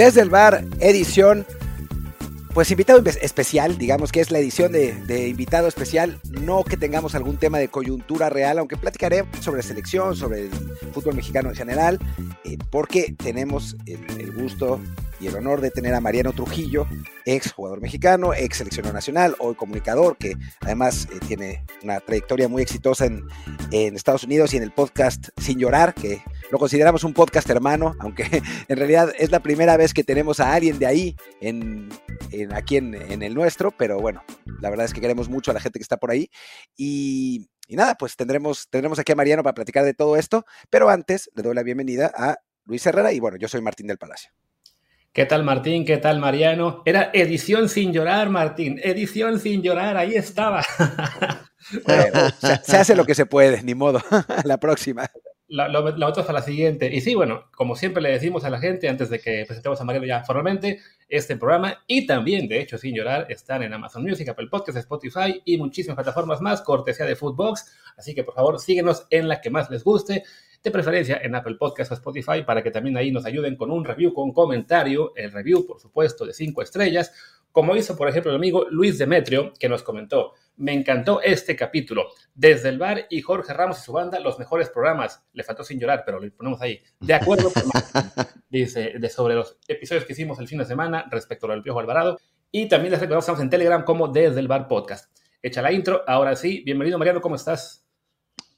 Desde el bar, edición pues invitado especial, digamos que es la edición de, invitado especial, no que tengamos algún tema de coyuntura real, aunque platicaré sobre selección, sobre el fútbol mexicano en general, eh, porque tenemos el, gusto y el honor de tener a Mariano Trujillo, ex jugador mexicano, ex seleccionador nacional, hoy comunicador, que además eh, tiene una trayectoria muy exitosa en, en Estados Unidos y en el podcast Sin Llorar, que lo consideramos un podcast hermano, aunque en realidad es la primera vez que tenemos a alguien de ahí en, aquí en, el nuestro, pero bueno, la verdad es que queremos mucho a la gente que está por ahí. Y, nada, pues tendremos, tendremos aquí a Mariano para platicar de todo esto, pero antes le doy la bienvenida a Luis Herrera y bueno, yo soy Martín del Palacio. ¿Qué tal Martín? ¿Qué tal Mariano? Era edición sin llorar, Martín. Edición sin llorar, ahí estaba. se, hace lo que se puede, ni modo. la próxima la, la, otra es la siguiente. Y sí, bueno, como siempre le decimos a la gente antes de que presentemos a Mariano ya formalmente, este programa y también, de hecho, sin llorar, están en Amazon Music, Apple Podcasts, Spotify y muchísimas plataformas más, cortesía de Foodbox. Así que por favor, síguenos en la que más les guste, de preferencia en Apple Podcasts o Spotify, para que también ahí nos ayuden con un review, con un comentario, el review, por supuesto, de cinco estrellas, como hizo, por ejemplo, el amigo Luis Demetrio, que nos comentó. Me encantó este capítulo. Desde el bar y Jorge Ramos y su banda, los mejores programas. Le faltó sin llorar, pero lo ponemos ahí. De acuerdo con dice de sobre los episodios que hicimos el fin de semana respecto al Piojo Alvarado. Y también les recordamos estamos en Telegram como Desde el Bar Podcast. Echa la intro. Ahora sí, bienvenido Mariano, ¿cómo estás?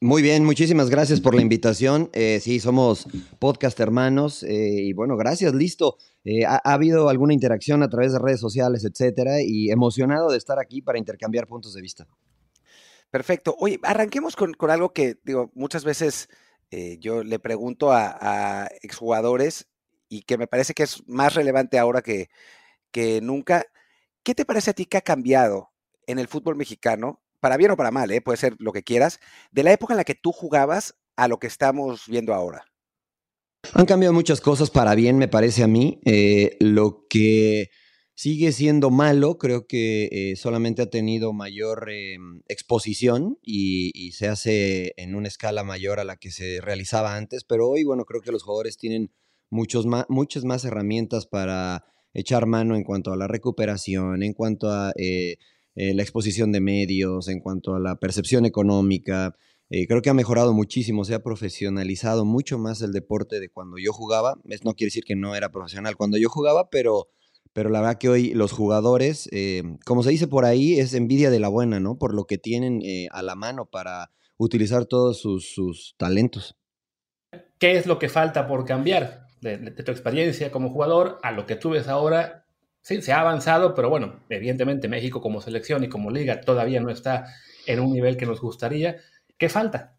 Muy bien, muchísimas gracias por la invitación. Eh, sí, somos podcast hermanos eh, y bueno, gracias, listo. Eh, ha, habido alguna interacción a través de redes sociales, etcétera, y emocionado de estar aquí para intercambiar puntos de vista. Perfecto. Oye, arranquemos con, algo que, digo, muchas veces yo le pregunto a, exjugadores y que me parece que es más relevante ahora que, que nunca. ¿Qué te parece a ti que ha cambiado en el fútbol mexicano, para bien o para mal, eh, puede ser lo que quieras, de la época en la que tú jugabas a lo que estamos viendo ahora? Han cambiado muchas cosas para bien, me parece a mí. Eh, lo que sigue siendo malo, creo que eh, solamente ha tenido mayor eh, exposición y, se hace en una escala mayor a la que se realizaba antes, pero hoy, bueno, creo que los jugadores tienen muchos más, muchas más herramientas para echar mano en cuanto a la recuperación, en cuanto a la exposición de medios, en cuanto a la percepción económica. Eh, creo que ha mejorado muchísimo, se ha profesionalizado mucho más el deporte de cuando yo jugaba. Es, no quiere decir que no era profesional cuando yo jugaba, pero, pero la verdad que hoy los jugadores, eh, como se dice por ahí, es envidia de la buena, ¿no? Por lo que tienen eh, a la mano para utilizar todos sus, talentos. ¿Qué es lo que falta por cambiar de, tu experiencia como jugador a lo que tú ves ahora? Sí, se ha avanzado, pero bueno, evidentemente México como selección y como liga todavía no está en un nivel que nos gustaría. ¿Qué falta?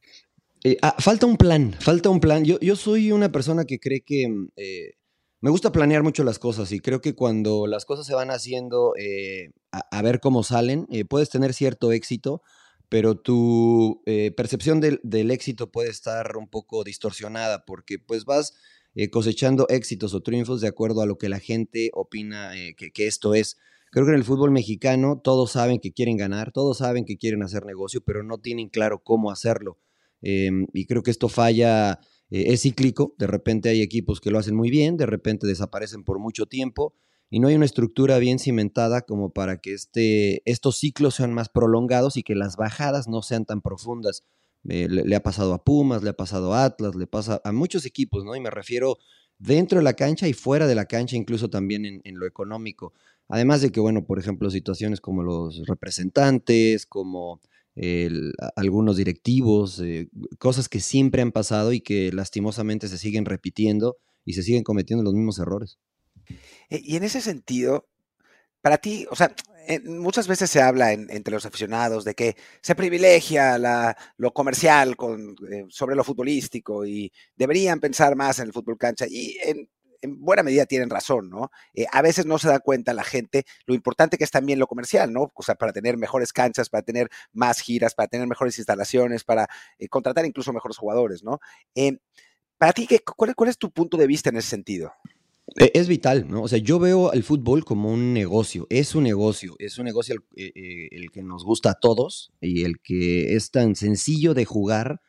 Eh, ah, falta un plan, falta un plan. Yo, yo soy una persona que cree que eh, me gusta planear mucho las cosas y creo que cuando las cosas se van haciendo eh, a, ver cómo salen, puedes tener cierto éxito, pero tu percepción del, éxito puede estar un poco distorsionada porque pues vas cosechando éxitos o triunfos de acuerdo a lo que la gente opina que, que esto es. Creo que en el fútbol mexicano todos saben que quieren ganar, todos saben que quieren hacer negocio, pero no tienen claro cómo hacerlo. Em, y creo que esto falla, eh, es cíclico, de repente hay equipos que lo hacen muy bien, de repente desaparecen por mucho tiempo y no hay una estructura bien cimentada como para que este, estos ciclos sean más prolongados y que las bajadas no sean tan profundas. Eh, le, ha pasado a Pumas, le ha pasado a Atlas, le pasa a muchos equipos, ¿no? Y me refiero dentro de la cancha y fuera de la cancha, incluso también en lo económico. Además de que, bueno, por ejemplo, situaciones como los representantes, como algunos directivos, eh, cosas que siempre han pasado y que lastimosamente se siguen repitiendo y se siguen cometiendo los mismos errores. Eh, y en ese sentido, para ti, o sea, muchas veces se habla entre los aficionados de que se privilegia lo comercial con, eh, sobre lo futbolístico y deberían pensar más en el fútbol cancha. Y en, en buena medida tienen razón, ¿no? Eh, a veces no se da cuenta la gente lo importante que es también lo comercial, ¿no? O sea, para tener mejores canchas, para tener más giras, para tener mejores instalaciones, para eh, contratar incluso mejores jugadores, ¿no? Eh, para ti, cuál, ¿cuál es tu punto de vista en ese sentido? E, es vital, ¿no? O sea, yo veo el fútbol como un negocio, es un negocio, es un negocio el, que nos gusta a todos y el que es tan sencillo de jugar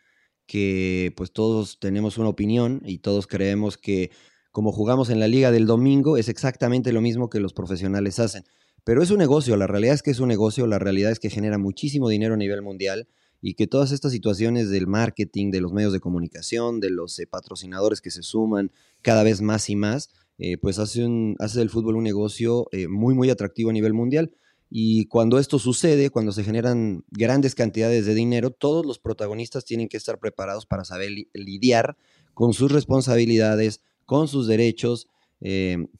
que pues todos tenemos una opinión y todos creemos que como jugamos en la liga del domingo, es exactamente lo mismo que los profesionales hacen. Pero es un negocio, la realidad es que es un negocio, la realidad es que genera muchísimo dinero a nivel mundial y que todas estas situaciones del marketing, de los medios de comunicación, de los eh, patrocinadores que se suman cada vez más y más, eh, pues hace, un, hace del fútbol un negocio eh, muy, muy atractivo a nivel mundial. Y cuando esto sucede, cuando se generan grandes cantidades de dinero, todos los protagonistas tienen que estar preparados para saber lidiar con sus responsabilidades, con sus derechos,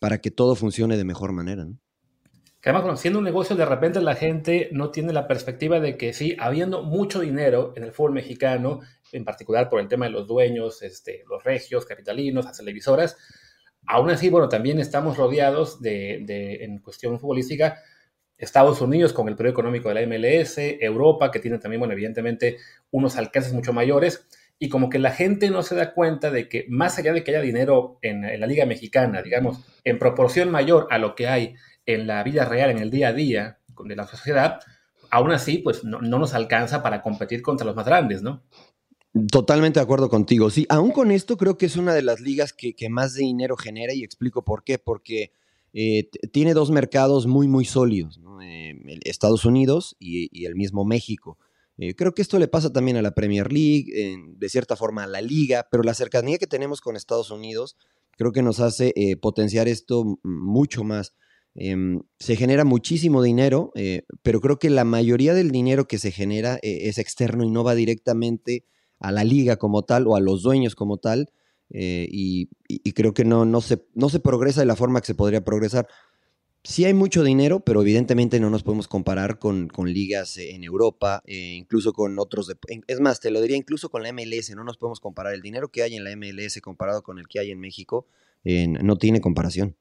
para que todo funcione de mejor manera. que además, siendo un negocio, de repente la gente no tiene la perspectiva de que sí, habiendo mucho dinero en el fútbol mexicano, en particular por el tema de los dueños, este, los regios, capitalinos, las televisoras, aún así, bueno, también estamos rodeados de, en cuestión futbolística, Estados Unidos con el periodo económico de la MLS, Europa, que tiene también, bueno, evidentemente unos alcances mucho mayores, y como que la gente no se da cuenta de que más allá de que haya dinero en la Liga Mexicana, digamos, en proporción mayor a lo que hay en la vida real, en el día a día de la sociedad, aún así, pues no, nos alcanza para competir contra los más grandes, ¿no? Totalmente de acuerdo contigo. Sí, aún con esto creo que es una de las ligas que, más dinero genera y explico por qué. Porque eh, tiene dos mercados muy, muy sólidos, eh, Estados Unidos y, el mismo México. Eh, creo que esto le pasa también a la Premier League, de cierta forma a la liga, pero la cercanía que tenemos con Estados Unidos creo que nos hace potenciar esto mucho más. Em, se genera muchísimo dinero, pero creo que la mayoría del dinero que se genera es externo y no va directamente a la liga como tal o a los dueños como tal. Eh, y, creo que no, no, se, no se progresa de la forma que se podría progresar. Sí hay mucho dinero, pero evidentemente no nos podemos comparar con, con ligas en Europa, incluso con otros. es más, te lo diría incluso con la MLS, no nos podemos comparar. El dinero que hay en la MLS comparado con el que hay en México no tiene comparación.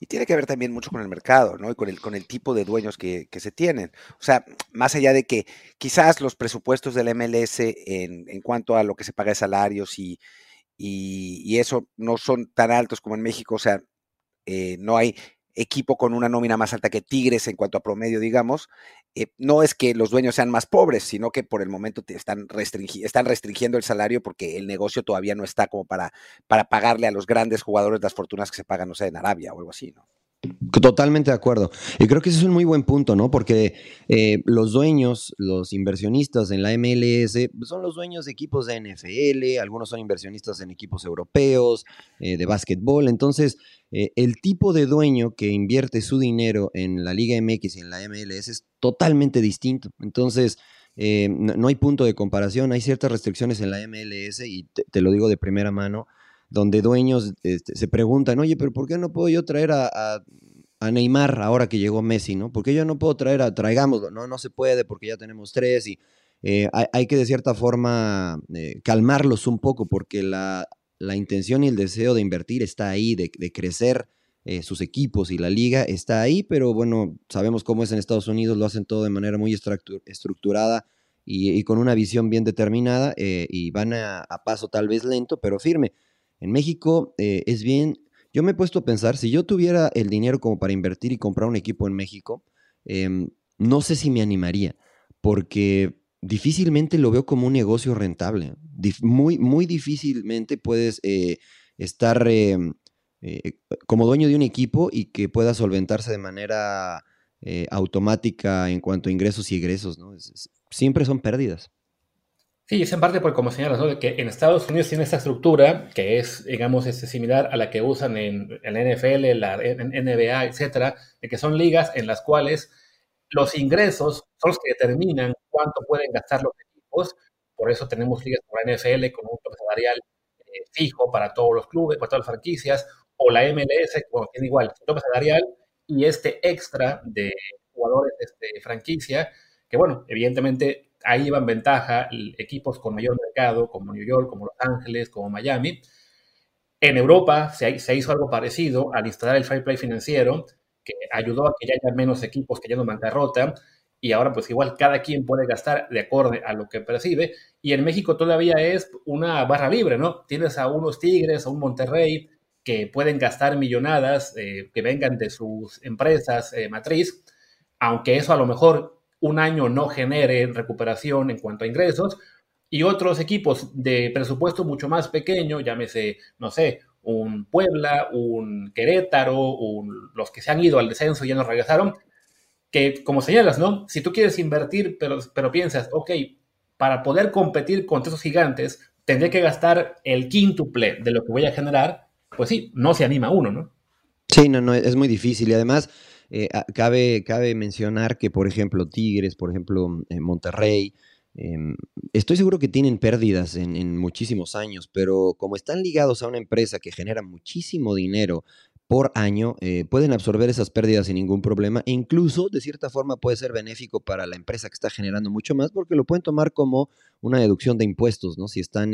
Y tiene que ver también mucho con el mercado, ¿no? Y con el, con el tipo de dueños que, se tienen. O sea, más allá de que quizás los presupuestos del MLS en, en cuanto a lo que se paga de salarios y, y, eso no son tan altos como en México, o sea, eh, no hay equipo con una nómina más alta que Tigres en cuanto a promedio, digamos, eh, no es que los dueños sean más pobres, sino que por el momento están, están restringiendo el salario porque el negocio todavía no está como para, para pagarle a los grandes jugadores las fortunas que se pagan, no sé, en Arabia o algo así, ¿no? Totalmente de acuerdo. Y creo que ese es un muy buen punto, ¿no? Porque eh, los dueños, los inversionistas en la MLS, pues, son los dueños de equipos de NFL, algunos son inversionistas en equipos europeos, eh, de básquetbol. Entonces, eh, el tipo de dueño que invierte su dinero en la Liga MX y en la MLS es totalmente distinto. Entonces, no, hay punto de comparación, hay ciertas restricciones en la MLS y te, lo digo de primera mano donde dueños este, se preguntan, oye, pero ¿por qué no puedo yo traer a, Neymar ahora que llegó Messi, ¿no? ¿Por qué yo no puedo traer a, traigámoslo? No, no se puede porque ya tenemos tres y eh, hay, que de cierta forma eh, calmarlos un poco porque la, intención y el deseo de invertir está ahí, de, crecer eh, sus equipos y la liga está ahí, pero bueno, sabemos cómo es en Estados Unidos, lo hacen todo de manera muy estructurada y, con una visión bien determinada y van a paso tal vez lento, pero firme. En México eh, es bien, yo me he puesto a pensar, si yo tuviera el dinero como para invertir y comprar un equipo en México, em, no sé si me animaría, porque difícilmente lo veo como un negocio rentable. muy, muy difícilmente puedes eh, estar em, eh, como dueño de un equipo y que pueda solventarse de manera automática en cuanto a ingresos y egresos. ¿no? siempre son pérdidas. Sí, es en parte por como señalas, ¿no? Que en Estados Unidos tiene esta estructura que es, digamos, este, similar a la que usan en, la NFL, la NBA, etcétera, de que son ligas en las cuales los ingresos son los que determinan cuánto pueden gastar los equipos. Por eso tenemos ligas como la NFL con un tope salarial eh, fijo para todos los clubes, para todas las franquicias, o la MLS, bueno, tiene igual, tope salarial y este extra de jugadores de este, franquicia, que bueno, evidentemente ahí iban ventaja equipos con mayor mercado, como New York, como Los Ángeles, como Miami. En Europa se, hizo algo parecido al instalar el Fair Play financiero, que ayudó a que ya haya menos equipos que ya no bancarrota, y ahora pues igual cada quien puede gastar de acuerdo a lo que percibe, y en México todavía es una barra libre, ¿no? Tienes a unos Tigres, a un Monterrey, que pueden gastar millonadas eh, que vengan de sus empresas eh, matriz, aunque eso a lo mejor un año no genere recuperación en cuanto a ingresos, y otros equipos de presupuesto mucho más pequeño, llámese, no sé, un Puebla, un Querétaro, los que se han ido al descenso y ya no regresaron, que como señalas, ¿no? Si tú quieres invertir, pero, pero piensas, ok, para poder competir contra esos gigantes, tendría que gastar el quíntuple de lo que voy a generar, pues sí, no se anima uno, ¿no? Sí, no, no, es muy difícil. Y además, eh, cabe, cabe mencionar que, por ejemplo, Tigres, por ejemplo, eh, Monterrey, em, estoy seguro que tienen pérdidas en, muchísimos años, pero como están ligados a una empresa que genera muchísimo dinero por año, eh, pueden absorber esas pérdidas sin ningún problema e incluso de cierta forma puede ser benéfico para la empresa que está generando mucho más porque lo pueden tomar como una deducción de impuestos, ¿no? Si están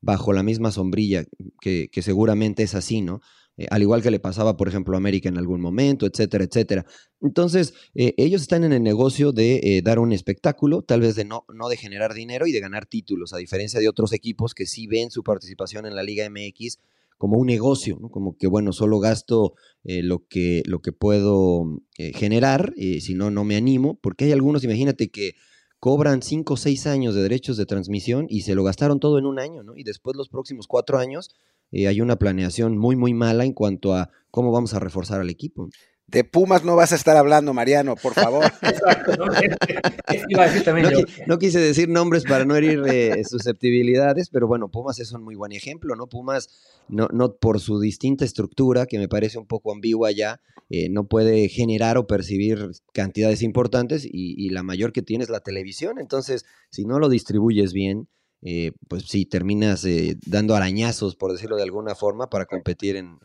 bajo la misma sombrilla, que seguramente es así, ¿no? Eh, al igual que le pasaba, por ejemplo, a América en algún momento, etcétera, etcétera. Entonces, eh, ellos están en el negocio de eh, dar un espectáculo, tal vez de no, no de generar dinero y de ganar títulos, a diferencia de otros equipos que sí ven su participación en la Liga MX como un negocio, como que, bueno, solo gasto lo, que, lo que puedo generar, si no, no me animo, porque hay algunos, imagínate que cobran cinco o seis años de derechos de transmisión y se lo gastaron todo en un año, ¿no? Y después los próximos cuatro años eh, hay una planeación muy, muy mala en cuanto a cómo vamos a reforzar al equipo. De Pumas no vas a estar hablando, Mariano, por favor. no, quise decir nombres para no herir eh, susceptibilidades, pero bueno, Pumas es un muy buen ejemplo, ¿no? Pumas, no, no por su distinta estructura, que me parece un poco ambigua ya, eh, no puede generar o percibir cantidades importantes y, y, la mayor que tiene es la televisión. Entonces, si no lo distribuyes bien, eh, pues sí, terminas eh, dando arañazos, por decirlo de alguna forma, para competir en,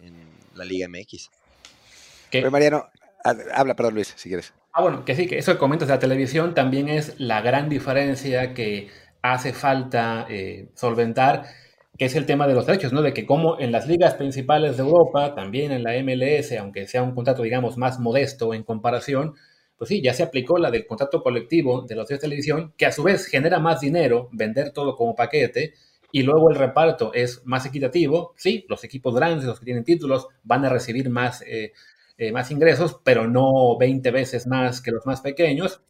la Liga MX. Mariano, habla, perdón Luis, si quieres. Ah, bueno, que sí, que eso que comentas de la televisión también es la gran diferencia que hace falta eh, solventar, que es el tema de los derechos, ¿no? De que como en las ligas principales de Europa, también en la MLS, aunque sea un contrato, digamos, más modesto en comparación, pues sí, ya se aplicó la del contrato colectivo de los de televisión, que a su vez genera más dinero vender todo como paquete y luego el reparto es más equitativo. Sí, los equipos grandes, los que tienen títulos, van a recibir más, eh, eh, más ingresos, pero no 20 veces más que los más pequeños.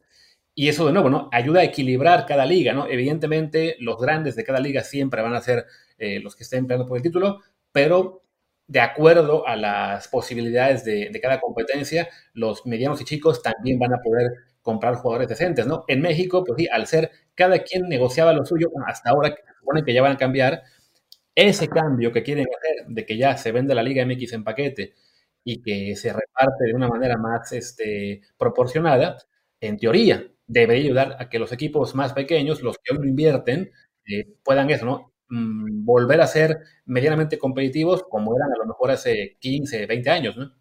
Y eso de nuevo, ¿no? Ayuda a equilibrar cada liga, ¿no? Evidentemente, los grandes de cada liga siempre van a ser eh, los que estén peleando por el título, pero de acuerdo a las posibilidades de, cada competencia, los medianos y chicos también van a poder comprar jugadores decentes, ¿no? En México, pues sí, al ser cada quien negociaba lo suyo, hasta ahora se supone que ya van a cambiar, ese cambio que quieren hacer de que ya se vende la Liga MX en paquete y que se reparte de una manera más este, proporcionada, en teoría debería ayudar a que los equipos más pequeños, los que aún invierten, eh, puedan eso, ¿no? Mm, volver a ser medianamente competitivos como eran a lo mejor hace 15, 20 años, ¿no?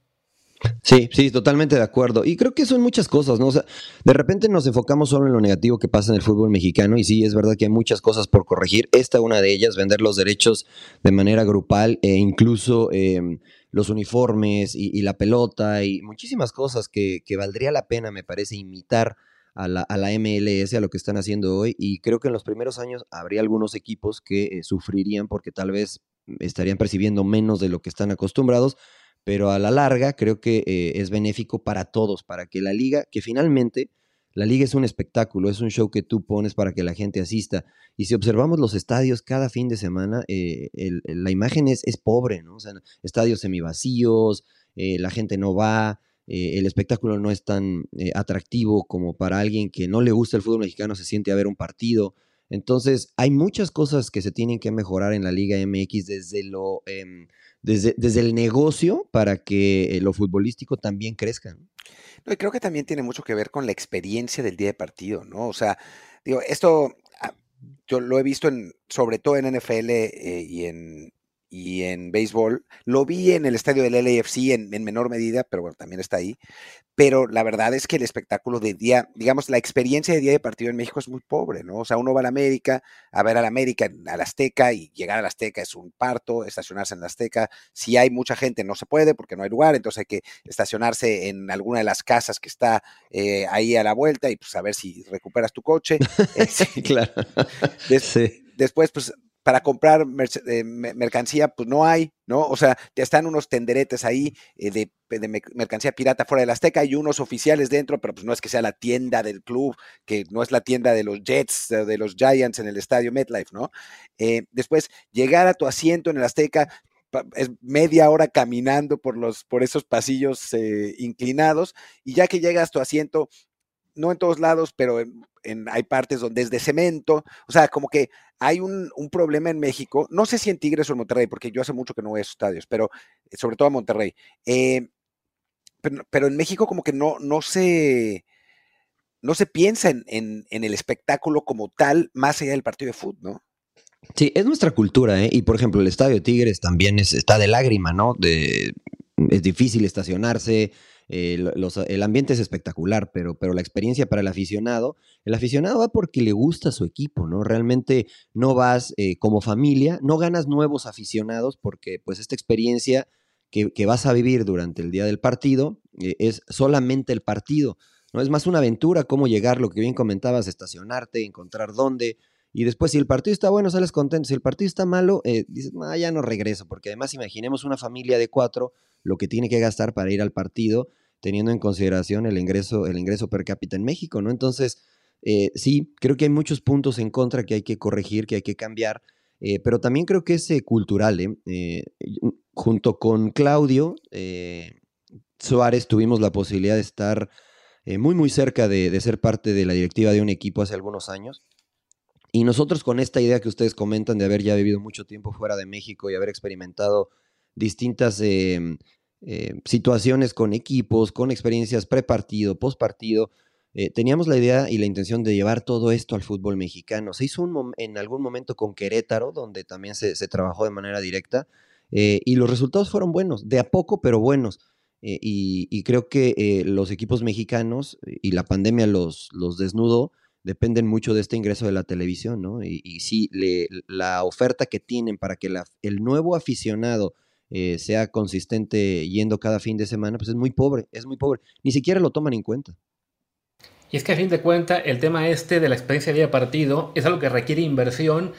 Sí, sí, totalmente de acuerdo. Y creo que son muchas cosas, ¿no? O sea, de repente nos enfocamos solo en lo negativo que pasa en el fútbol mexicano y sí, es verdad que hay muchas cosas por corregir. Esta una de ellas, vender los derechos de manera grupal e incluso em, los uniformes y, la pelota y muchísimas cosas que, que valdría la pena, me parece, imitar a la, MLS, a lo que están haciendo hoy, y creo que en los primeros años habría algunos equipos que eh, sufrirían porque tal vez estarían percibiendo menos de lo que están acostumbrados, pero a la larga creo que eh, es benéfico para todos, para que la liga, que finalmente la liga es un espectáculo, es un show que tú pones para que la gente asista. Y si observamos los estadios cada fin de semana, eh, la imagen es, es, pobre, ¿no? O sea, estadios semivacíos, la gente no va, eh, el espectáculo no es tan eh, atractivo como para alguien que no le gusta el fútbol mexicano, se siente a ver un partido. Entonces, hay muchas cosas que se tienen que mejorar en la Liga MX desde, lo, em, desde, desde, el negocio para que eh, lo futbolístico también crezca. y creo que también tiene mucho que ver con la experiencia del día de partido, ¿no? O sea, digo, esto ah, yo lo he visto en, sobre todo en NFL y en, y en béisbol. Lo vi en el estadio del LAFC en, menor medida, pero bueno, también está ahí. Pero la verdad es que el espectáculo de día, digamos, la experiencia de día de partido en México es muy pobre, ¿no? O sea, uno va a la América, a ver a la América, a la Azteca, y llegar a la Azteca es un parto, estacionarse en la Azteca. Si hay mucha gente, no se puede porque no hay lugar, entonces hay que estacionarse en alguna de las casas que está eh, ahí a la vuelta y pues a ver si recuperas tu coche. sí, claro. Después, pues para comprar eh, mercancía, pues no hay, ¿no? O sea, ya están unos tenderetes ahí eh, de, mercancía pirata fuera de la Azteca y unos oficiales dentro, pero pues no es que sea la tienda del club, que no es la tienda de los Jets, de los Giants en el estadio MetLife, ¿no? Eh, después, llegar a tu asiento en el Azteca, es media hora caminando por, los, por esos pasillos eh, inclinados y ya que llegas a tu asiento, no en todos lados, pero en, hay partes donde es de cemento, o sea, como que hay un, problema en México, no sé si en Tigres o en Monterrey, porque yo hace mucho que no voy a esos estadios, pero eh, sobre todo a Monterrey, eh, pero, en México como que no, no se no se piensa en, en, el espectáculo como tal, más allá del partido de fútbol, ¿no? Sí, es nuestra cultura, ¿eh? Y por ejemplo, el estadio Tigres también está de lágrima, ¿no? Es difícil estacionarse, eh, el ambiente es espectacular, pero, pero la experiencia para el aficionado, el aficionado va porque le gusta su equipo, ¿no? Realmente no vas eh, como familia, no ganas nuevos aficionados porque pues esta experiencia que, que vas a vivir durante el día del partido eh, es solamente el partido, ¿no? Es más una aventura, cómo llegar, lo que bien comentabas, estacionarte, encontrar dónde, y después, si el partido está bueno, sales contento. Si el partido está malo, eh, dices, ah, ya no regreso. Porque además, imaginemos una familia de cuatro, lo que tiene que gastar para ir al partido, teniendo en consideración el ingreso, el ingreso per cápita en México, ¿no? Entonces, eh, sí, creo que hay muchos puntos en contra que hay que corregir, que hay que cambiar. Eh, pero también creo que es cultural, ¿eh? junto con Claudio Suárez tuvimos la posibilidad de estar muy, muy cerca de, de ser parte de la directiva de un equipo hace algunos años. Y nosotros con esta idea que ustedes comentan de haber ya vivido mucho tiempo fuera de México y haber experimentado distintas em, em, situaciones con equipos, con experiencias pre-partido, post-partido, eh, teníamos la idea y la intención de llevar todo esto al fútbol mexicano. Se hizo un en algún momento con Querétaro, donde también se, trabajó de manera directa, eh, y los resultados fueron buenos, de a poco, pero buenos. Eh, y, creo que los equipos mexicanos y la pandemia los, los desnudó dependen mucho de este ingreso de la televisión, ¿no? Y, y sí, la oferta que tienen para que el nuevo aficionado eh, sea consistente yendo cada fin de semana, pues es muy pobre, es muy pobre. Ni siquiera lo toman en cuenta. Y es que a fin de cuentas, el tema este de la experiencia de partido es algo que requiere inversión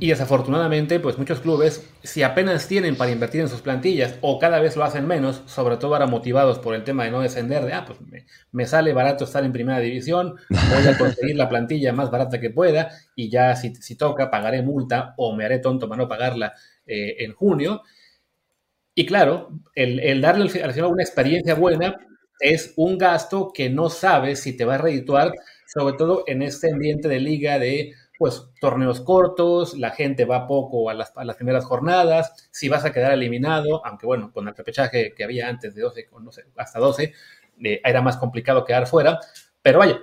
y desafortunadamente, pues muchos clubes, si apenas tienen para invertir en sus plantillas o cada vez lo hacen menos, sobre todo ahora motivados por el tema de no descender, de, ah, pues me, sale barato estar en primera división, voy a conseguir la plantilla más barata que pueda y ya si, si toca pagaré multa o me haré tonto para no pagarla eh, en junio. Y claro, el, el darle al una experiencia buena es un gasto que no sabes si te va a redituar, sobre todo en este ambiente de liga de pues torneos cortos, la gente va poco a las, primeras jornadas, si vas a quedar eliminado, aunque bueno, con el repechaje que había antes de 12, no sé, hasta 12, eh, era más complicado quedar fuera, pero vaya,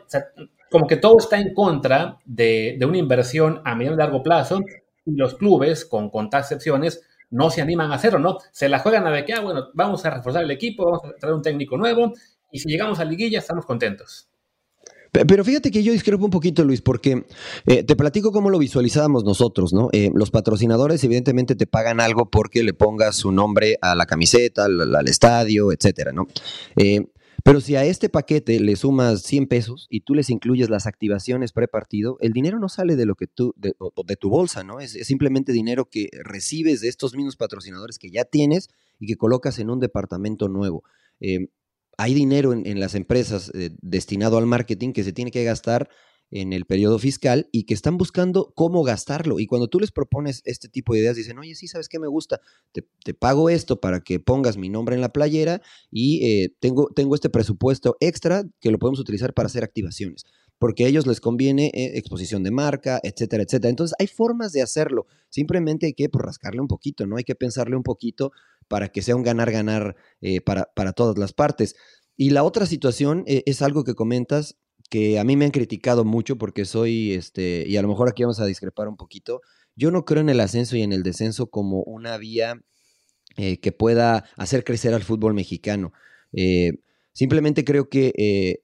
como que todo está en contra de, una inversión a medio y largo plazo y los clubes, con contadas excepciones, no se animan a hacerlo, ¿no? Se la juegan a ver que, ah, bueno, vamos a reforzar el equipo, vamos a traer un técnico nuevo y si llegamos a liguilla estamos contentos. Pero fíjate que yo discrepo un poquito, Luis, porque eh, te platico cómo lo visualizábamos nosotros, ¿no? Eh, los patrocinadores evidentemente te pagan algo porque le pongas su nombre a la camiseta, al, estadio, etcétera, ¿no? Eh, pero si a este paquete le sumas 100 pesos y tú les incluyes las activaciones pre-partido, el dinero no sale de lo que tú, de, tu bolsa, ¿no? Es, simplemente dinero que recibes de estos mismos patrocinadores que ya tienes y que colocas en un departamento nuevo hay dinero en, las empresas eh, destinado al marketing que se tiene que gastar en el periodo fiscal y que están buscando cómo gastarlo. Y cuando tú les propones este tipo de ideas, dicen, oye, sí, ¿sabes qué me gusta? Te, pago esto para que pongas mi nombre en la playera y eh, tengo, tengo este presupuesto extra que lo podemos utilizar para hacer activaciones. Porque a ellos les conviene eh, exposición de marca, etcétera, etcétera. Entonces, hay formas de hacerlo. Simplemente hay que pues, rascarle un poquito, ¿no? Hay que pensarle un poquito para que sea un ganar-ganar eh, para, para, todas las partes. Y la otra situación eh, es algo que comentas que a mí me han criticado mucho porque soy, este, y a lo mejor aquí vamos a discrepar un poquito, yo no creo en el ascenso y en el descenso como una vía que pueda hacer crecer al fútbol mexicano. simplemente creo que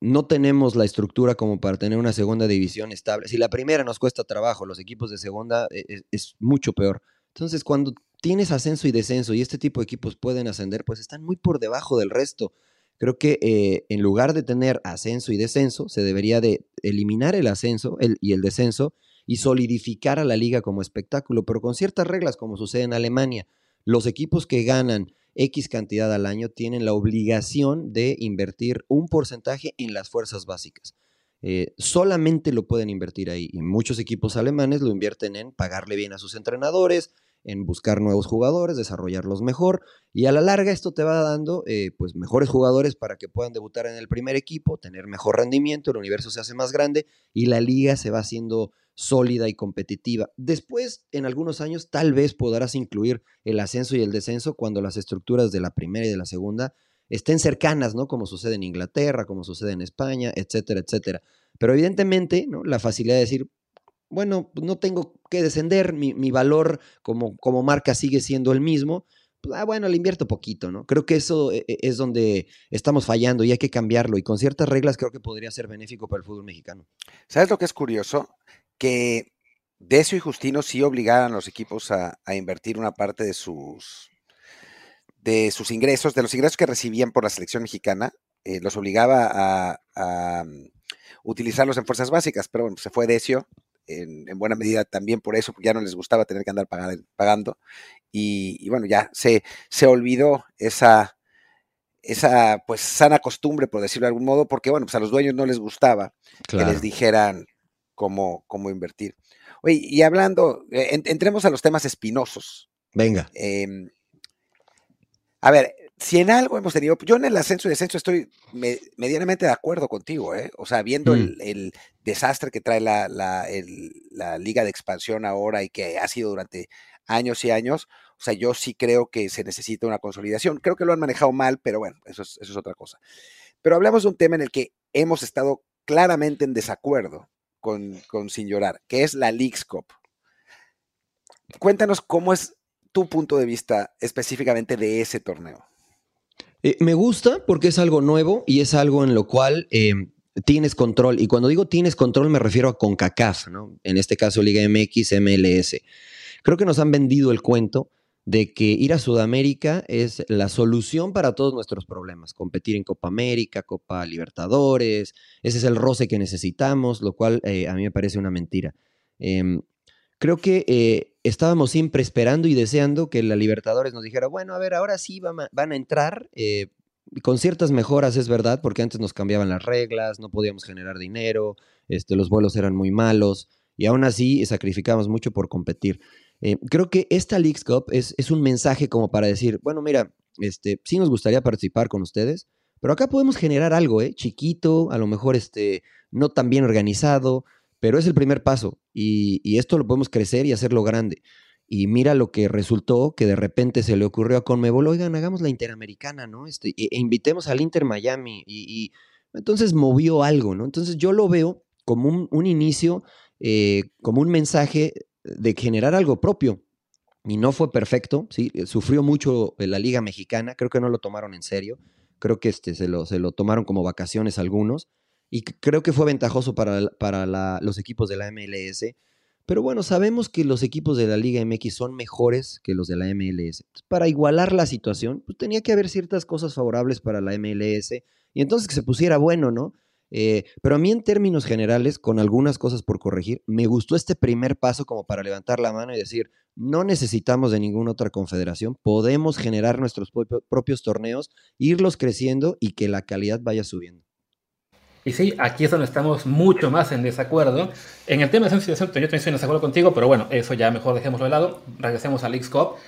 no tenemos la estructura como para tener una segunda división estable. Si la primera nos cuesta trabajo, los equipos de segunda es mucho peor. Entonces, cuando tienes ascenso y descenso y este tipo de equipos pueden ascender, pues están muy por debajo del resto. Creo que eh, en lugar de tener ascenso y descenso, se debería de eliminar el ascenso y el descenso y solidificar a la liga como espectáculo, pero con ciertas reglas como sucede en Alemania. Los equipos que ganan X cantidad al año tienen la obligación de invertir un porcentaje en las fuerzas básicas. Eh, solamente lo pueden invertir ahí. Y muchos equipos alemanes lo invierten en pagarle bien a sus entrenadores, en buscar nuevos jugadores, desarrollarlos mejor y a la larga esto te va dando eh, pues mejores jugadores para que puedan debutar en el primer equipo, tener mejor rendimiento, el universo se hace más grande y la liga se va haciendo sólida y competitiva. Después, en algunos años, tal vez podrás incluir el ascenso y el descenso cuando las estructuras de la primera y de la segunda estén cercanas, ¿no? Como sucede en Inglaterra, como sucede en España, etcétera, etcétera. Pero evidentemente, ¿no? La facilidad de decir, bueno, no tengo que descender, mi, valor como, como marca sigue siendo el mismo, pues, ah, bueno, le invierto poquito, ¿no? Creo que eso e, e, es donde estamos fallando y hay que cambiarlo. Y con ciertas reglas creo que podría ser benéfico para el fútbol mexicano. ¿Sabes lo que es curioso? Que Decio y Justino sí obligaran a los equipos a, invertir una parte de sus, de sus ingresos, de los ingresos que recibían por la selección mexicana, eh, los obligaba a, mm, utilizarlos en fuerzas básicas, pero bueno, se fue Decio, en, buena medida también por eso, porque ya no les gustaba tener que andar pagando. Y, bueno, ya se, se olvidó esa, esa pues sana costumbre, por decirlo de algún modo, porque bueno, pues a los dueños no les gustaba que les dijeran cómo, cómo invertir. Oye, y hablando, eh, entremos a los temas espinosos. Venga. Em, a ver, si en algo hemos tenido, yo en el ascenso y descenso estoy medianamente de acuerdo contigo, ¿eh? O sea, viendo mm. el, desastre que trae la, la, la, liga de expansión ahora y que ha sido durante años y años, o sea, yo sí creo que se necesita una consolidación. Creo que lo han manejado mal, pero bueno, eso es, eso es otra cosa. Pero hablamos de un tema en el que hemos estado claramente en desacuerdo con, con Sin Llorar, que es la Leagues Cup. Cuéntanos cómo es tu punto de vista específicamente de ese torneo. Eh, me gusta porque es algo nuevo y es algo en lo cual eh, tienes control. Y cuando digo tienes control me refiero a CONCACAF, ¿no? En este caso Liga MX, MLS. Creo que nos han vendido el cuento de que ir a Sudamérica es la solución para todos nuestros problemas. Competir en Copa América, Copa Libertadores, ese es el roce que necesitamos, lo cual eh, a mí me parece una mentira. Em, creo que estábamos siempre esperando y deseando que la Libertadores nos dijera, bueno, a ver, ahora sí van a, entrar. Eh, con ciertas mejoras, es verdad, porque antes nos cambiaban las reglas, no podíamos generar dinero, este, los vuelos eran muy malos y aún así sacrificamos mucho por competir. Eh, creo que esta Leagues Cup es, es, un mensaje como para decir, bueno, mira, este, sí nos gustaría participar con ustedes, pero acá podemos generar algo, ¿eh? Chiquito, a lo mejor este, no tan bien organizado, pero es el primer paso y, esto lo podemos crecer y hacerlo grande. Y mira lo que resultó, que de repente se le ocurrió a Conmebol, oigan, hagamos la Interamericana, ¿no? Este, e, e invitemos al Inter Miami. Y, entonces movió algo, ¿no? Entonces yo lo veo como un, inicio, eh, como un mensaje de generar algo propio. Y no fue perfecto, ¿sí? Sufrió mucho la Liga Mexicana, creo que no lo tomaron en serio, creo que este, se, lo, se lo tomaron como vacaciones algunos y creo que fue ventajoso para, para los equipos de la MLS. Pero bueno, sabemos que los equipos de la Liga MX son mejores que los de la MLS. Para igualar la situación, pues tenía que haber ciertas cosas favorables para la MLS y entonces que se pusiera bueno, ¿no? Eh, pero a mí en términos generales, con algunas cosas por corregir, me gustó este primer paso como para levantar la mano y decir, no necesitamos de ninguna otra confederación, podemos generar nuestros propios torneos, irlos creciendo y que la calidad vaya subiendo. Y sí, aquí es donde estamos mucho más en desacuerdo. En el tema de sensibilización, yo también estoy en desacuerdo contigo, pero bueno, eso ya mejor dejémoslo de lado. Regresemos al X-Cop.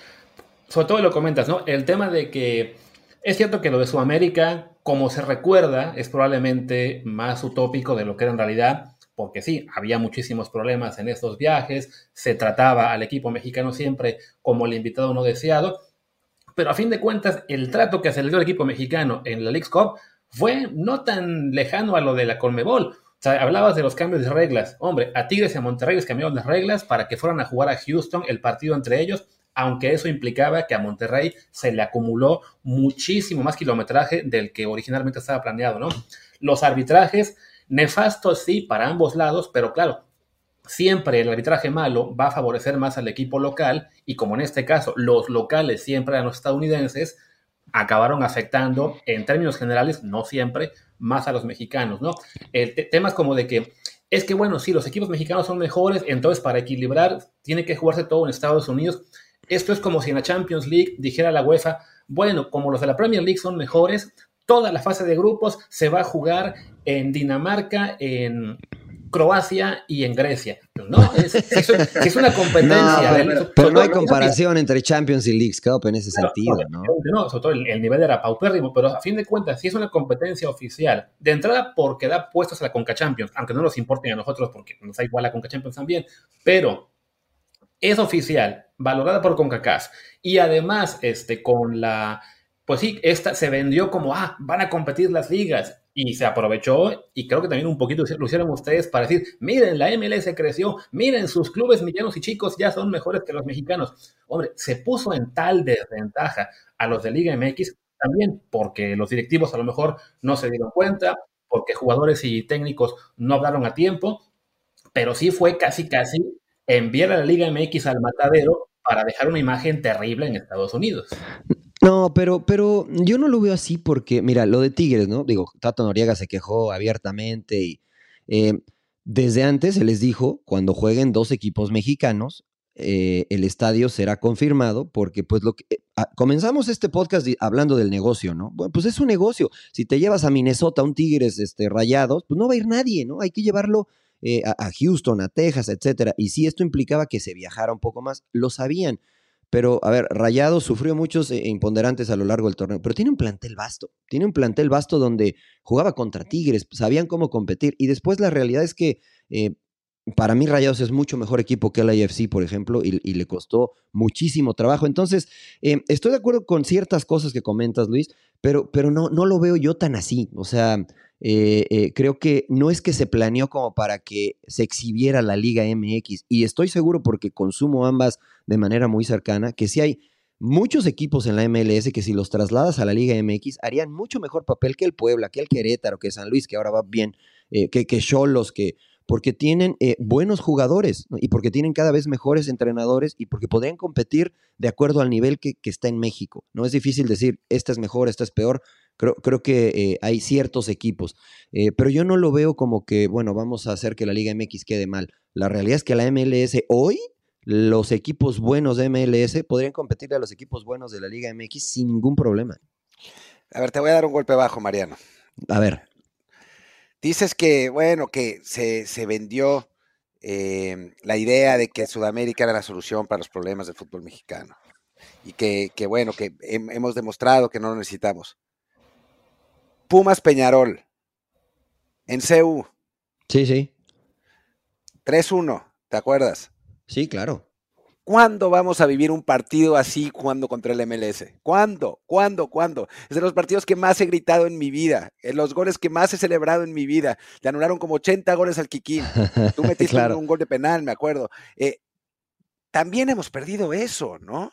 Sobre todo lo comentas, ¿no? El tema de que es cierto que lo de Sudamérica, como se recuerda, es probablemente más utópico de lo que era en realidad, porque sí, había muchísimos problemas en estos viajes, se trataba al equipo mexicano siempre como el invitado no deseado, pero a fin de cuentas, el trato que se le dio al equipo mexicano en la League's Cup fue no tan lejano a lo de la Colmebol. O sea, hablabas de los cambios de reglas. Hombre, a Tigres y a Monterrey les cambiaron las reglas para que fueran a jugar a Houston el partido entre ellos, aunque eso implicaba que a Monterrey se le acumuló muchísimo más kilometraje del que originalmente estaba planeado, ¿no? Los arbitrajes, nefastos sí para ambos lados, pero claro, siempre el arbitraje malo va a favorecer más al equipo local y como en este caso los locales siempre eran los estadounidenses, acabaron afectando, en términos generales, no siempre, más a los mexicanos, ¿no? temas como de que es que, bueno, si los equipos mexicanos son mejores, entonces para equilibrar tiene que jugarse todo en Estados Unidos. Esto es como si en la Champions League dijera la UEFA, bueno, como los de la Premier League son mejores, toda la fase de grupos se va a jugar en Dinamarca, en, Croacia y en Grecia. No, es, es, una competencia. No, pero, no hay comparación entre Champions y Leagues Cup en ese sentido, ¿no? No, sobre todo el, nivel era paupérrimo, pero a fin de cuentas, si es una competencia oficial, de entrada porque da puestos a la Conca Champions, aunque no nos importen a nosotros porque nos da igual la Conca Champions también, pero es oficial, valorada por CONCACAF, y además este, con la pues sí, esta se vendió como, ah, van a competir las ligas. Y se aprovechó, y creo que también un poquito lo hicieron ustedes para decir, miren, la MLS creció, miren, sus clubes medianos y chicos ya son mejores que los mexicanos. Hombre, se puso en tal desventaja a los de Liga MX, también porque los directivos a lo mejor no se dieron cuenta, porque jugadores y técnicos no hablaron a tiempo, pero sí fue casi, casi enviar a la Liga MX al matadero para dejar una imagen terrible en Estados Unidos. No, pero, pero yo no lo veo así porque, mira, lo de Tigres, ¿no? Digo, Tato Noriega se quejó abiertamente y eh, desde antes se les dijo, cuando jueguen dos equipos mexicanos, eh, el estadio será confirmado porque pues lo que eh, ah, comenzamos este podcast hablando del negocio, ¿no? Bueno, pues es un negocio. Si te llevas a Minnesota un Tigres este, rayados, pues no va a ir nadie, ¿no? Hay que llevarlo a, a, Houston, a Texas, etcétera. Y si esto implicaba que se viajara un poco más, lo sabían. Pero, a ver, Rayado sufrió muchos eh, imponderantes a lo largo del torneo, pero tiene un plantel vasto. Tiene un plantel vasto donde jugaba contra Tigres, sabían cómo competir. Y después la realidad es que eh, para mí Rayados es mucho mejor equipo que el AFC, por ejemplo, y, le costó muchísimo trabajo. Entonces, eh, estoy de acuerdo con ciertas cosas que comentas, Luis, pero, pero no, no lo veo yo tan así. O sea, eh, eh, creo que no es que se planeó como para que se exhibiera la Liga MX. Y estoy seguro, porque consumo ambas de manera muy cercana, que si hay muchos equipos en la MLS que si los trasladas a la Liga MX harían mucho mejor papel que el Puebla, que el Querétaro, que San Luis, que ahora va bien, eh, que Cholos, que, porque tienen buenos jugadores y porque tienen cada vez mejores entrenadores y porque podrían competir de acuerdo al nivel que, que, está en México. No es difícil decir, esta es mejor, esta es peor, Creo, creo que eh, hay ciertos equipos, eh, pero yo no lo veo como que, bueno, vamos a hacer que la Liga MX quede mal. La realidad es que la MLS hoy, los equipos buenos de MLS podrían competir a los equipos buenos de la Liga MX sin ningún problema. A ver, te voy a dar un golpe bajo, Mariano. A ver. Dices que, bueno, que se, vendió eh, la idea de que Sudamérica era la solución para los problemas del fútbol mexicano. Y que, que bueno, que hemos demostrado que no lo necesitamos. Pumas Peñarol. En CU. Sí, sí. 3-1, ¿te acuerdas? Sí, claro. ¿Cuándo vamos a vivir un partido así jugando contra el MLS? ¿Cuándo? ¿Cuándo? ¿Cuándo? Es de los partidos que más he gritado en mi vida, en los goles que más he celebrado en mi vida. Le anularon como 80 goles al Kikín. Tú metiste un, gol de penal, me acuerdo. Eh, también hemos perdido eso, ¿no?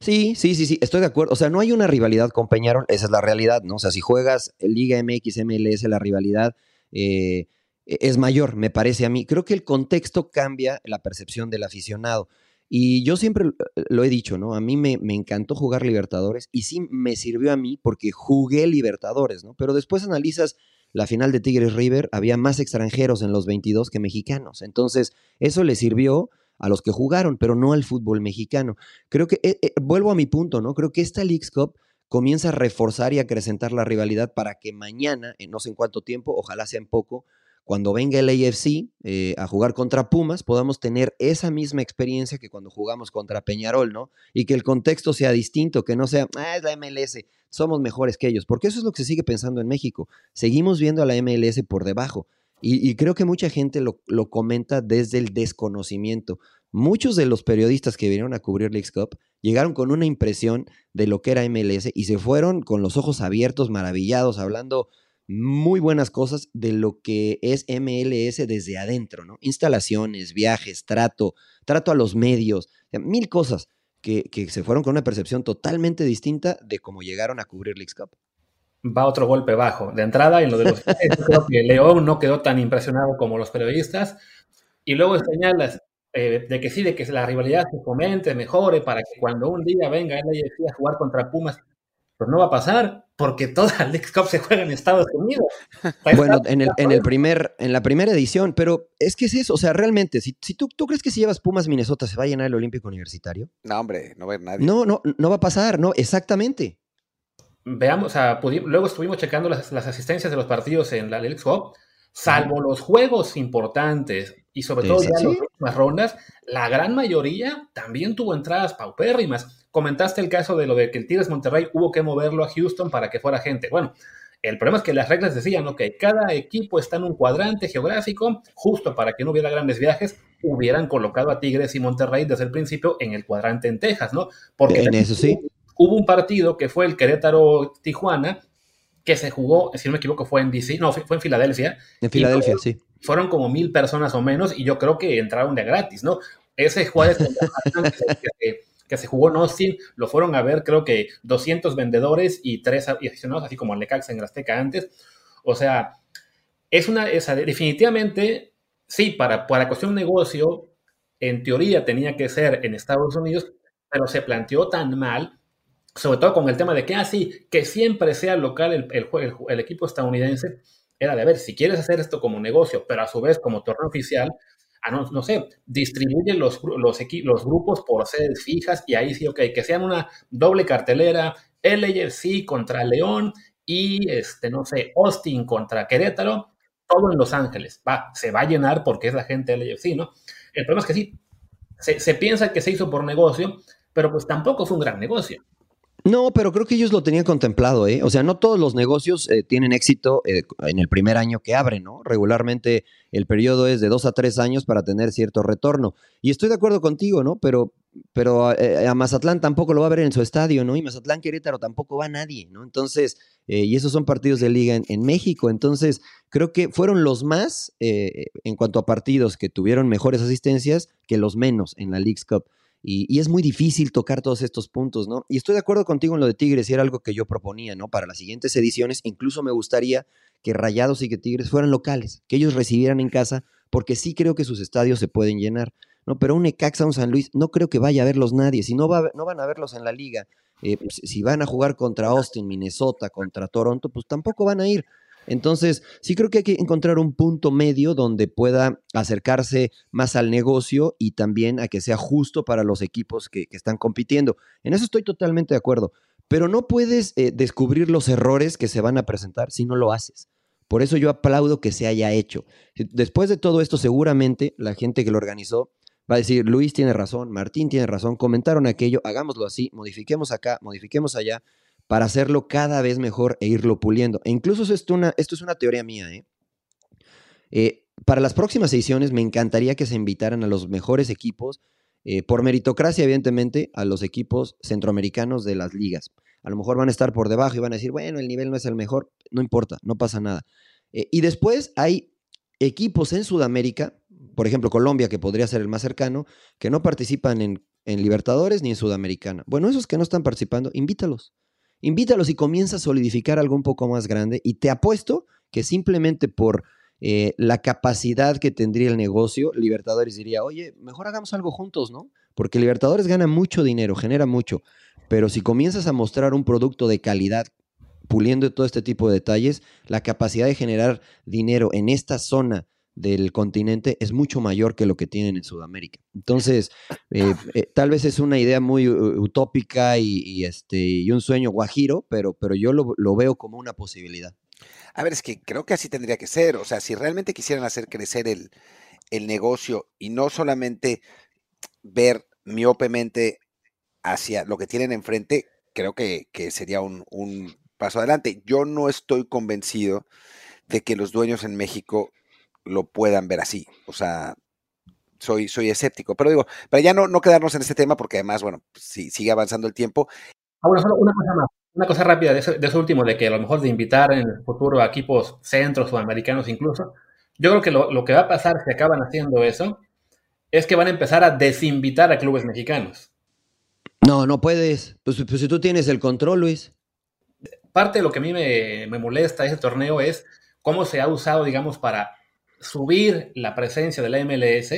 Sí, sí, sí, sí, estoy de acuerdo. O sea, no hay una rivalidad con Peñarol, esa es la realidad, ¿no? O sea, si juegas Liga MX, MLS, la rivalidad eh, es mayor, me parece a mí. Creo que el contexto cambia la percepción del aficionado. Y yo siempre lo he dicho, ¿no? A mí me, me, encantó jugar Libertadores y sí me sirvió a mí porque jugué Libertadores, ¿no? Pero después analizas la final de Tigres River, había más extranjeros en los 22 que mexicanos. Entonces, eso le sirvió a los que jugaron, pero no al fútbol mexicano. Creo que, eh, eh, vuelvo a mi punto, ¿no? Creo que esta Leagues Cup comienza a reforzar y acrecentar la rivalidad para que mañana, en no sé en cuánto tiempo, ojalá sea en poco, cuando venga el AFC eh, a jugar contra Pumas, podamos tener esa misma experiencia que cuando jugamos contra Peñarol, ¿no? Y que el contexto sea distinto, que no sea, ah, es la MLS, somos mejores que ellos, porque eso es lo que se sigue pensando en México. Seguimos viendo a la MLS por debajo. Y, creo que mucha gente lo, comenta desde el desconocimiento. Muchos de los periodistas que vinieron a cubrir Leagues Cup llegaron con una impresión de lo que era MLS y se fueron con los ojos abiertos, maravillados, hablando muy buenas cosas de lo que es MLS desde adentro, ¿no? Instalaciones, viajes, trato, trato a los medios, mil cosas que, que se fueron con una percepción totalmente distinta de cómo llegaron a cubrir Leagues Cup va otro golpe bajo. De entrada, en lo de los creo que León no quedó tan impresionado como los periodistas. Y luego señalas eh, de que sí, de que la rivalidad se fomente, mejore, para que cuando un día venga el AFC a jugar contra Pumas, pues no va a pasar, porque toda la League Cup se juega en Estados Unidos. Bueno, en el, en el primer, en la primera edición, pero es que es eso, o sea, realmente, si, si tú, tú crees que si llevas Pumas Minnesota se va a llenar el Olímpico Universitario. No, hombre, no va a nadie. No, no, no va a pasar, no, exactamente veamos, o sea, luego estuvimos checando las, asistencias de los partidos en la League Cup. salvo los juegos importantes y sobre todo ya las últimas rondas, la gran mayoría también tuvo entradas paupérrimas. Comentaste el caso de lo de que el Tigres Monterrey hubo que moverlo a Houston para que fuera gente. Bueno, el problema es que las reglas decían, ok, cada equipo está en un cuadrante geográfico, justo para que no hubiera grandes viajes, hubieran colocado a Tigres y Monterrey desde el principio en el cuadrante en Texas, ¿no? Porque en eso sí. Hubo un partido que fue el Querétaro-Tijuana, que se jugó, si no me equivoco, fue en DC, no, fue en Filadelfia. En Filadelfia, sí. Fueron como mil personas o menos y yo creo que entraron de gratis, ¿no? Ese jueves que, se jugó en Austin, lo fueron a ver creo que 200 vendedores y tres aficionados, así como el Necaxa en Azteca antes. O sea, es una, esa, definitivamente, sí, para, para cuestión de negocio, en teoría tenía que ser en Estados Unidos, pero se planteó tan mal, sobre todo con el tema de que, así, ah, que siempre sea local el, el, el, equipo estadounidense, era de ver, si quieres hacer esto como negocio, pero a su vez como torneo oficial, no, sé, distribuye los, los, los grupos por sedes fijas y ahí sí, ok, que sean una doble cartelera, LAFC contra León y, este, no sé, Austin contra Querétaro, todo en Los Ángeles. Va, se va a llenar porque es la gente LAFC, ¿no? El problema es que sí, se, se piensa que se hizo por negocio, pero pues tampoco fue un gran negocio. No, pero creo que ellos lo tenían contemplado, ¿eh? O sea, no todos los negocios eh, tienen éxito eh, en el primer año que abren, ¿no? Regularmente el periodo es de dos a tres años para tener cierto retorno. Y estoy de acuerdo contigo, ¿no? Pero, pero eh, a Mazatlán tampoco lo va a ver en su estadio, ¿no? Y Mazatlán Querétaro tampoco va nadie, ¿no? Entonces, y esos son partidos de liga en, en México. Entonces, creo que fueron los más, en cuanto a partidos que tuvieron mejores asistencias, que los menos en la League's Cup. Y, es muy difícil tocar todos estos puntos, ¿no? Y estoy de acuerdo contigo en lo de Tigres, y era algo que yo proponía, ¿no? Para las siguientes ediciones, incluso me gustaría que Rayados y que Tigres fueran locales, que ellos recibieran en casa, porque sí creo que sus estadios se pueden llenar, ¿no? Pero un Necaxa, un San Luis, no creo que vaya a verlos nadie, si no, va, no van a verlos en la liga, eh, si van a jugar contra Austin, Minnesota, contra Toronto, pues tampoco van a ir. Entonces, sí creo que hay que encontrar un punto medio donde pueda acercarse más al negocio y también a que sea justo para los equipos que, están compitiendo. En eso estoy totalmente de acuerdo, pero no puedes eh, descubrir los errores que se van a presentar si no lo haces. Por eso yo aplaudo que se haya hecho. Después de todo esto, seguramente la gente que lo organizó va a decir, Luis tiene razón, Martín tiene razón, comentaron aquello, hagámoslo así, modifiquemos acá, modifiquemos allá, para hacerlo cada vez mejor e irlo puliendo. E incluso esto, una, esto es una teoría mía. ¿eh? ¿eh? para las próximas ediciones me encantaría que se invitaran a los mejores equipos, eh, por meritocracia evidentemente, a los equipos centroamericanos de las ligas. A lo mejor van a estar por debajo y van a decir, bueno, el nivel no es el mejor, no importa, no pasa nada. Eh, y después hay equipos en Sudamérica, por ejemplo Colombia, que podría ser el más cercano, que no participan en, en Libertadores ni en Sudamericana. Bueno, esos que no están participando, invítalos invítalos y comienza a solidificar algo un poco más grande y te apuesto que simplemente por eh, la capacidad que tendría el negocio, Libertadores diría, oye, mejor hagamos algo juntos, ¿no? Porque Libertadores gana mucho dinero, genera mucho, pero si comienzas a mostrar un producto de calidad, puliendo todo este tipo de detalles, la capacidad de generar dinero en esta zona del continente es mucho mayor que lo que tienen en Sudamérica. Entonces, eh, eh, tal vez es una idea muy utópica y, este, y un sueño guajiro, pero, pero yo lo, veo como una posibilidad. A ver, es que creo que así tendría que ser. O sea, si realmente quisieran hacer crecer el, negocio y no solamente ver miopemente hacia lo que tienen enfrente, creo que, que sería un, un paso adelante. Yo no estoy convencido de que los dueños en México lo puedan ver así. O sea, soy, soy escéptico. Pero digo, para ya no, no quedarnos en este tema, porque además, bueno, si, sigue avanzando el tiempo. Ahora, solo una cosa más, una cosa rápida de eso, último, de que a lo mejor de invitar en el futuro a equipos centros o americanos incluso. Yo creo que lo, que va a pasar si acaban haciendo eso es que van a empezar a desinvitar a clubes mexicanos. No, no puedes. Pues, pues si tú tienes el control, Luis. Parte de lo que a mí me, me molesta ese torneo es cómo se ha usado, digamos, para subir la presencia de la MLS.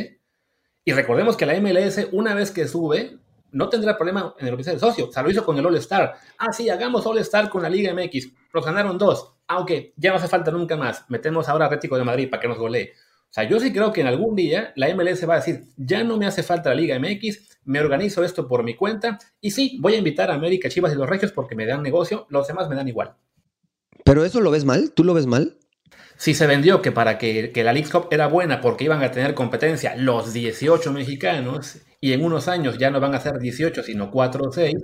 Y recordemos que la MLS, una vez que sube, no tendrá problema en el oficial de socio. O sea, lo hizo con el All-Star. Ah, sí, hagamos All-Star con la Liga MX. Los ganaron dos. Aunque ya no hace falta nunca más. Metemos ahora a Rético de Madrid para que nos golee. O sea, yo sí creo que en algún día la MLS va a decir, ya no me hace falta la Liga MX, me organizo esto por mi cuenta y sí, voy a invitar a América, Chivas y los Regios porque me dan negocio, los demás me dan igual. ¿Pero eso lo ves mal? ¿Tú lo ves mal? Si se vendió que para que, que la League Cup era buena porque iban a tener competencia los 18 mexicanos y en unos años ya no van a ser 18 sino 4 o 6,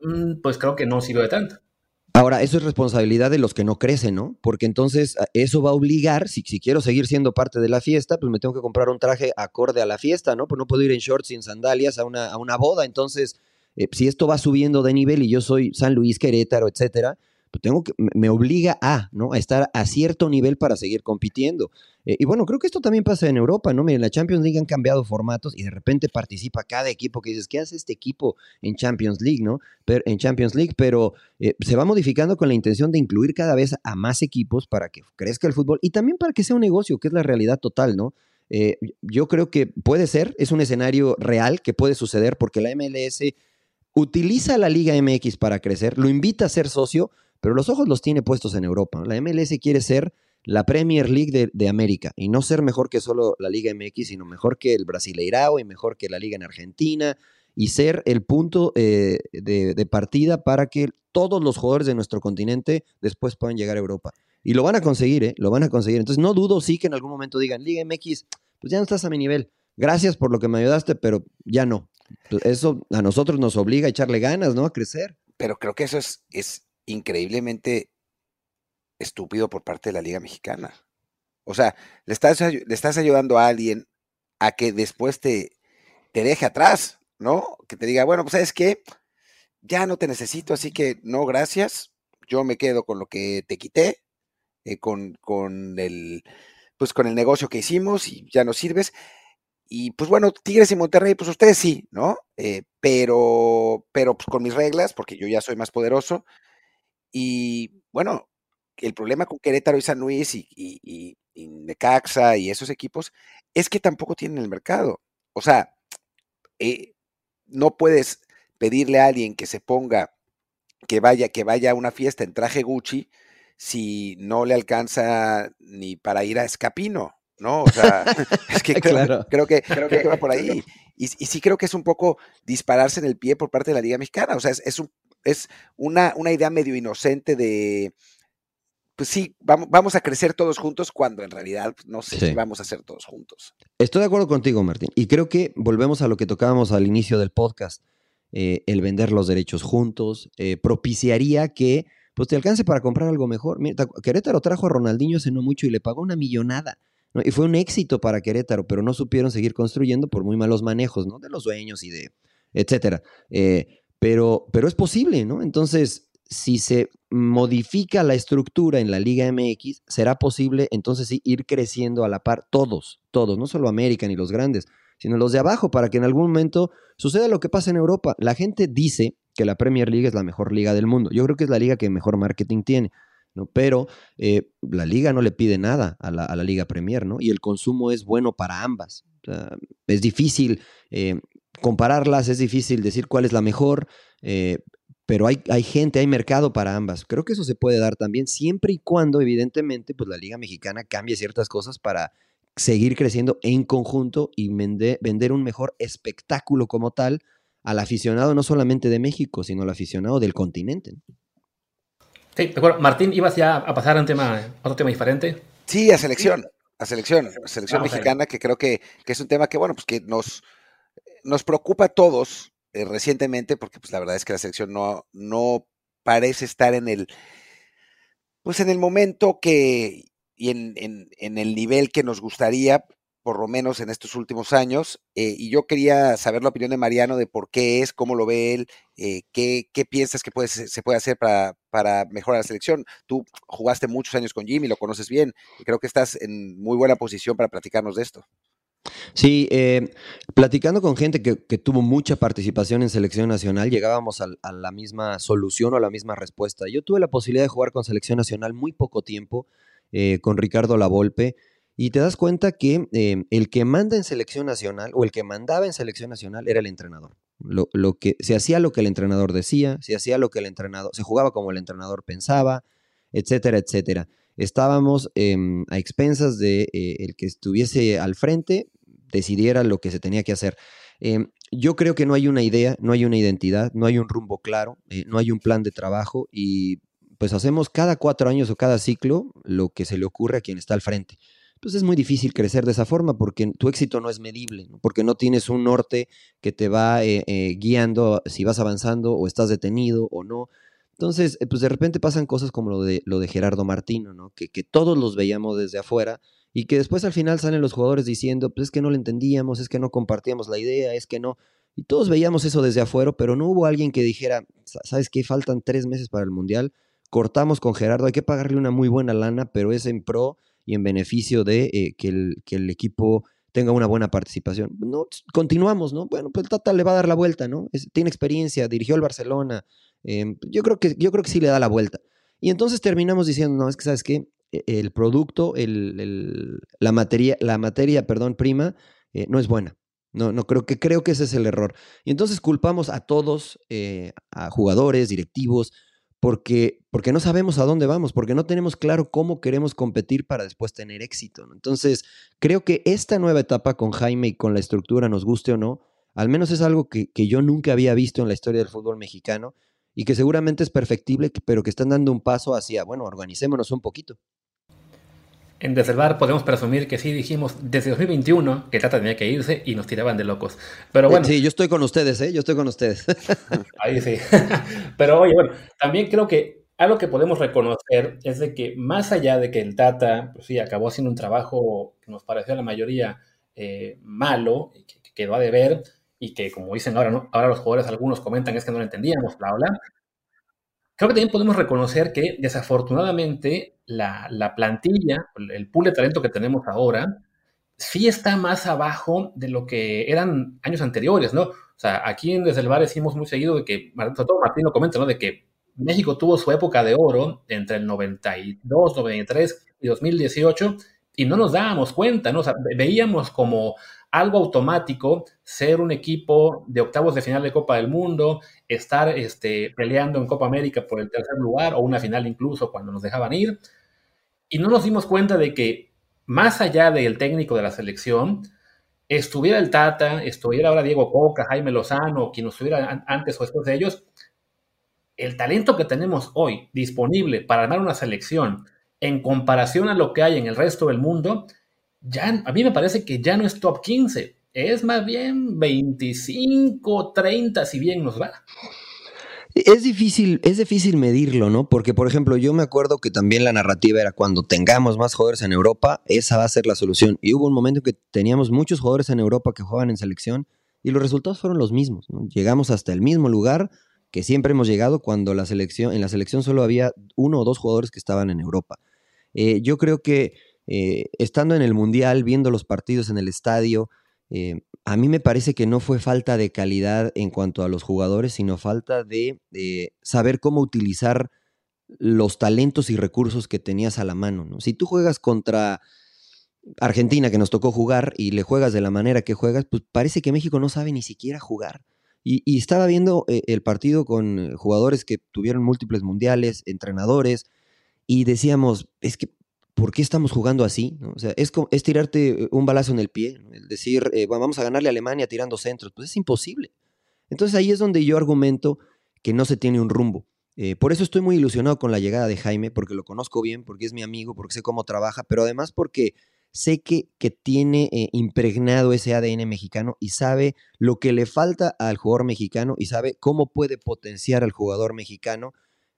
mm, pues creo que no sirve de tanto. Ahora, eso es responsabilidad de los que no crecen, ¿no? Porque entonces eso va a obligar, si, si, quiero seguir siendo parte de la fiesta, pues me tengo que comprar un traje acorde a la fiesta, ¿no? Pues no puedo ir en shorts y en sandalias a una, a una boda. Entonces, eh, si esto va subiendo de nivel y yo soy San Luis, Querétaro, etcétera, tengo que, me obliga a, ¿no? A estar a cierto nivel para seguir compitiendo. Eh, y bueno, creo que esto también pasa en Europa, ¿no? Miren, la Champions League han cambiado formatos y de repente participa cada equipo que dices, ¿qué hace este equipo en Champions League, ¿no? Pero, en Champions League, pero eh, se va modificando con la intención de incluir cada vez a más equipos para que crezca el fútbol y también para que sea un negocio, que es la realidad total, ¿no? Eh, yo creo que puede ser, es un escenario real que puede suceder porque la MLS utiliza la Liga MX para crecer, lo invita a ser socio, pero los ojos los tiene puestos en Europa. La MLS quiere ser la Premier League de, América y no ser mejor que solo la Liga MX, sino mejor que el Brasileirao y mejor que la Liga en Argentina y ser el punto eh, de, partida para que todos los jugadores de nuestro continente después puedan llegar a Europa. Y lo van a conseguir, ¿eh? Lo van a conseguir. Entonces no dudo sí que en algún momento digan, Liga MX, pues ya no estás a mi nivel. Gracias por lo que me ayudaste, pero ya no. Eso a nosotros nos obliga a echarle ganas, ¿no? A crecer. Pero creo que eso es, es increíblemente estúpido por parte de la Liga Mexicana. O sea, le estás, le estás ayudando a alguien a que después te, te deje atrás, ¿no? Que te diga, bueno, pues sabes qué, ya no te necesito, así que no, gracias. Yo me quedo con lo que te quité, eh, con, con, el, pues con el negocio que hicimos y ya no sirves. Y pues bueno, Tigres y Monterrey, pues ustedes sí, ¿no? Eh, pero, pero pues con mis reglas, porque yo ya soy más poderoso, y bueno, el problema con Querétaro y San Luis y, y, Necaxa y esos equipos es que tampoco tienen el mercado. O sea, eh, no puedes pedirle a alguien que se ponga, que vaya, que vaya a una fiesta en traje Gucci si no le alcanza ni para ir a Escapino, ¿no? O sea, es que creo, que, creo que va por ahí. Y, y, sí creo que es un poco dispararse en el pie por parte de la Liga Mexicana. O sea, es, es un es una, una idea medio inocente de, pues sí, vamos, vamos a crecer todos juntos cuando en realidad pues, no sé si vamos a hacer todos juntos. Estoy de acuerdo contigo, Martín. Y creo que volvemos a lo que tocábamos al inicio del podcast. Eh, el vender los derechos juntos eh, propiciaría que pues te alcance para comprar algo mejor. Mira, Querétaro trajo a Ronaldinho hace no mucho y le pagó una millonada. Y fue un éxito para Querétaro, pero no supieron seguir construyendo por muy malos manejos, ¿no? De los dueños y de etcétera. Eh, pero, pero es posible, ¿no? Entonces, si se modifica la estructura en la Liga MX, será posible entonces sí ir creciendo a la par todos, todos, no solo América ni los grandes, sino los de abajo, para que en algún momento suceda lo que pasa en Europa. La gente dice que la Premier League es la mejor liga del mundo. Yo creo que es la liga que mejor marketing tiene. ¿no? Pero eh, la liga no le pide nada a la, Liga Premier, ¿no? Y el consumo es bueno para ambas. es difícil eh, compararlas, es difícil decir cuál es la mejor, eh, pero hay, hay, gente, hay mercado para ambas. Creo que eso se puede dar también, siempre y cuando, evidentemente, pues la Liga Mexicana cambie ciertas cosas para seguir creciendo en conjunto y vender un mejor espectáculo como tal al aficionado no solamente de México, sino al aficionado del continente. Sí, de acuerdo. Martín, ¿ibas ya a pasar a un tema, otro tema diferente? Sí, a selección, a selección, a selección mexicana, que creo que, que, es un tema que, bueno, pues que nos, nos preocupa a todos eh, recientemente, porque pues la verdad es que la selección no, no parece estar en el, pues en el momento que y en, en, en, el nivel que nos gustaría, por lo menos en estos últimos años. Eh, y yo quería saber la opinión de Mariano de por qué es, cómo lo ve él, eh, qué, qué, piensas que puede, se puede hacer para, para, mejorar la selección. Tú jugaste muchos años con Jimmy, lo conoces bien, creo que estás en muy buena posición para platicarnos de esto. Sí, eh, platicando con gente que, tuvo mucha participación en selección nacional, llegábamos a, la misma solución o a la misma respuesta. Yo tuve la posibilidad de jugar con selección nacional muy poco tiempo, eh, con Ricardo Lavolpe, y te das cuenta que eh, el que manda en selección nacional o el que mandaba en selección nacional era el entrenador. Lo, que, se hacía lo que el entrenador decía, se hacía lo que el entrenador, se jugaba como el entrenador pensaba, etcétera, etcétera estábamos em, a expensas de el que estuviese al frente decidiera lo que se tenía que hacer. Em, yo creo que no hay una idea, no hay una identidad, no hay un rumbo claro, eh, no hay un plan de trabajo y pues hacemos cada cuatro años o cada ciclo lo que se le ocurre a quien está al frente. Pues es muy difícil crecer de esa forma porque tu éxito no es medible, porque no tienes un norte que te va eh, eh, guiando si vas avanzando o estás detenido o no. Entonces, eh, pues de repente pasan cosas como lo de, lo de Gerardo Martino, ¿no? Que, que todos los veíamos desde afuera y que después al final salen los jugadores diciendo, pues es que no lo entendíamos, es que no compartíamos la idea, es que no. Y todos veíamos eso desde afuera, pero no hubo alguien que dijera, ¿sabes qué? Faltan tres meses para el Mundial, cortamos con Gerardo, hay que pagarle una muy buena lana, pero es en pro y en beneficio de eh, que, el, que, el, equipo tenga una buena participación. No, continuamos, ¿no? Bueno, pues Tata le va a dar la vuelta, ¿no? tiene experiencia, dirigió el Barcelona. Eh, yo, creo que, yo creo que sí le da la vuelta. Y entonces terminamos diciendo, no, es que, ¿sabes qué? E, el producto, el, la, materia, la materia, perdón, prima, eh, no es buena. No, no creo que creo que ese es el error. Y entonces culpamos a todos, eh, a jugadores, directivos, porque, porque no sabemos a dónde vamos, porque no tenemos claro cómo queremos competir para después tener éxito. Entonces, creo que esta nueva etapa con Jaime y con la estructura, nos guste o no, al menos es algo que, que yo nunca había visto en la historia del fútbol mexicano y que seguramente es perfectible, pero que están dando un paso hacia, bueno, organicémonos un poquito en Bar podemos presumir que sí dijimos desde 2021 que Tata tenía que irse y nos tiraban de locos. Pero bueno. Sí, yo estoy con ustedes, ¿eh? Yo estoy con ustedes. Ahí sí. Pero oye, bueno, también creo que algo que podemos reconocer es de que más allá de que el Tata, pues sí, acabó haciendo un trabajo que nos pareció a la mayoría eh, malo, que, quedó a deber, y que como dicen ahora, ¿no? ahora los jugadores algunos comentan es que no lo entendíamos, bla, bla. Creo que también podemos reconocer que desafortunadamente la, la, plantilla, el pool de talento que tenemos ahora, sí está más abajo de lo que eran años anteriores, ¿no? O sea, aquí en Desde el Bar decimos muy seguido de que, sobre todo Martín lo comenta, ¿no? De que México tuvo su época de oro entre el 92, 93 y 2018 y no nos dábamos cuenta, ¿no? O sea, veíamos como algo automático ser un equipo de octavos de final de Copa del Mundo, estar este, peleando en Copa América por el tercer lugar o una final incluso cuando nos dejaban ir. Y no nos dimos cuenta de que más allá del técnico de la selección, estuviera el Tata, estuviera ahora Diego Coca, Jaime Lozano, quien estuviera antes o después de ellos, el talento que tenemos hoy disponible para armar una selección en comparación a lo que hay en el resto del mundo, a mí me parece que ya no es top 15, es más bien 25, 30, si bien nos va. Es difícil, es difícil medirlo, ¿no? Porque, por ejemplo, yo me acuerdo que también la narrativa era cuando tengamos más jugadores en Europa, esa va a ser la solución. Y hubo un momento que teníamos muchos jugadores en Europa que jugaban en selección y los resultados fueron los mismos. Llegamos hasta el mismo lugar que siempre hemos llegado cuando la selección, en la selección solo había uno o dos jugadores que estaban en Europa. Eh, yo creo que eh, estando en el Mundial, viendo los partidos en el estadio, eh, a mí me parece que no fue falta de calidad en cuanto a los jugadores, sino falta de, saber cómo utilizar los talentos y recursos que tenías a la mano. ¿no? Si tú juegas contra Argentina, que nos tocó jugar, y le juegas de la manera que juegas, pues parece que México no sabe ni siquiera jugar. Y, estaba viendo el partido con jugadores que tuvieron múltiples mundiales, entrenadores, y decíamos, es que ¿por qué estamos jugando así? ¿no? O sea, es, es, tirarte un balazo en el pie, ¿no? decir, eh, vamos a ganarle a Alemania tirando centros, pues es imposible. Entonces ahí es donde yo argumento que no se tiene un rumbo. Eh, por eso estoy muy ilusionado con la llegada de Jaime, porque lo conozco bien, porque es mi amigo, porque sé cómo trabaja, pero además porque sé que, que tiene eh, impregnado ese ADN mexicano y sabe lo que le falta al jugador mexicano y sabe cómo puede potenciar al jugador mexicano,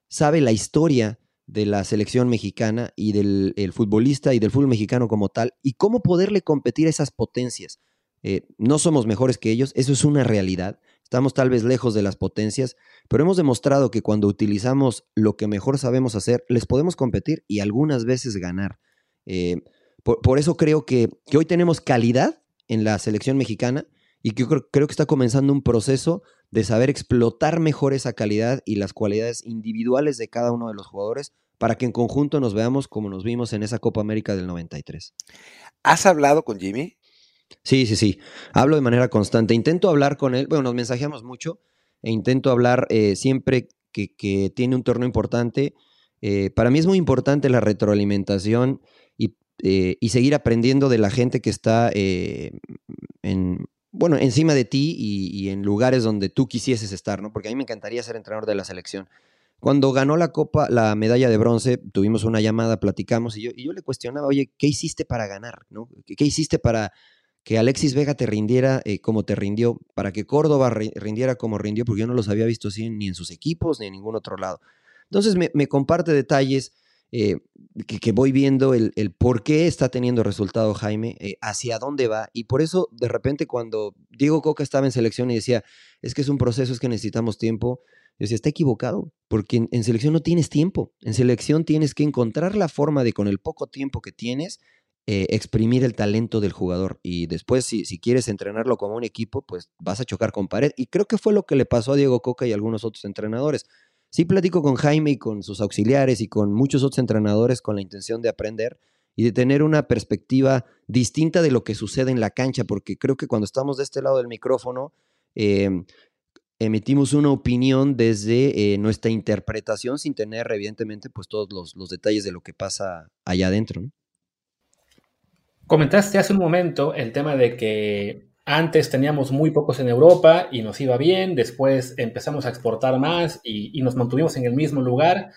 sabe la historia de la selección mexicana y del el futbolista y del fútbol mexicano como tal y cómo poderle competir a esas potencias. Eh, no somos mejores que ellos, eso es una realidad. Estamos tal vez lejos de las potencias, pero hemos demostrado que cuando utilizamos lo que mejor sabemos hacer, les podemos competir y algunas veces ganar. Eh, por, por, eso creo que, que, hoy tenemos calidad en la selección mexicana y que creo, creo que está comenzando un proceso de saber explotar mejor esa calidad y las cualidades individuales de cada uno de los jugadores para que en conjunto nos veamos como nos vimos en esa Copa América del 93. ¿Has hablado con Jimmy? Sí, sí, sí. Hablo de manera constante. Intento hablar con él, bueno, nos mensajeamos mucho e intento hablar eh, siempre que, que, tiene un torneo importante. Eh, para mí es muy importante la retroalimentación y, eh, y, seguir aprendiendo de la gente que está en, bueno, encima de ti y, y, en lugares donde tú quisieses estar, ¿no? Porque a mí me encantaría ser entrenador de la selección. Cuando ganó la copa, la medalla de bronce, tuvimos una llamada, platicamos y yo, y yo le cuestionaba, oye, ¿qué hiciste para ganar? ¿no? ¿Qué, hiciste para que Alexis Vega te rindiera eh, como te rindió, para que Córdoba rindiera como rindió, porque yo no los había visto así ni en sus equipos ni en ningún otro lado. Entonces me, comparte detalles eh, que, voy viendo el, por qué está teniendo resultado Jaime, eh, hacia dónde va. Y por eso, de repente, cuando Diego Coca estaba en selección y decía, es que es un proceso, es que necesitamos tiempo, yo decía, está equivocado, porque en, selección no tienes tiempo. En selección tienes que encontrar la forma de, con el poco tiempo que tienes, eh, exprimir el talento del jugador. Y después, si, si, quieres entrenarlo como un equipo, pues vas a chocar con pared. Y creo que fue lo que le pasó a Diego Coca y a algunos otros entrenadores. Sí platico con Jaime y con sus auxiliares y con muchos otros entrenadores con la intención de aprender y de tener una perspectiva distinta de lo que sucede en la cancha, porque creo que cuando estamos de este lado del micrófono, em, emitimos una opinión desde eh, nuestra interpretación sin tener, evidentemente, pues todos los, detalles de lo que pasa allá adentro. Comentaste hace un momento el tema de que antes teníamos muy pocos en Europa y nos iba bien, después empezamos a exportar más y, nos mantuvimos en el mismo lugar.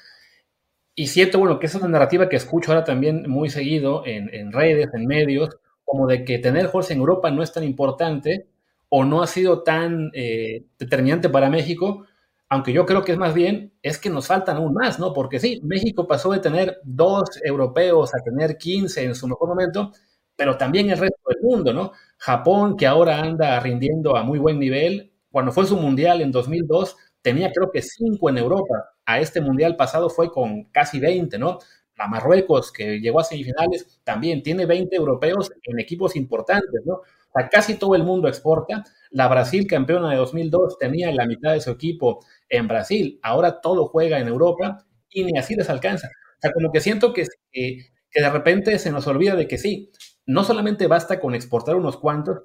Y siento, bueno, que esa es una narrativa que escucho ahora también muy seguido en, redes, en medios, como de que tener jugadores en Europa no es tan importante o no ha sido tan eh, determinante para México, aunque yo creo que es más bien, es que nos faltan aún más, ¿no? Porque sí, México pasó de tener dos europeos a tener 15 en su mejor momento, pero también el resto del mundo, ¿no? Japón, que ahora anda rindiendo a muy buen nivel, cuando fue su mundial en 2002, tenía creo que cinco en Europa. A este mundial pasado fue con casi 20, ¿no? La Marruecos, que llegó a semifinales, también tiene 20 europeos en equipos importantes, ¿no? O sea, casi todo el mundo exporta. La Brasil, campeona de 2002, tenía la mitad de su equipo en Brasil. Ahora todo juega en Europa y ni así les alcanza. O sea, como que siento que, que de repente se nos olvida de que sí, no solamente basta con exportar unos cuantos,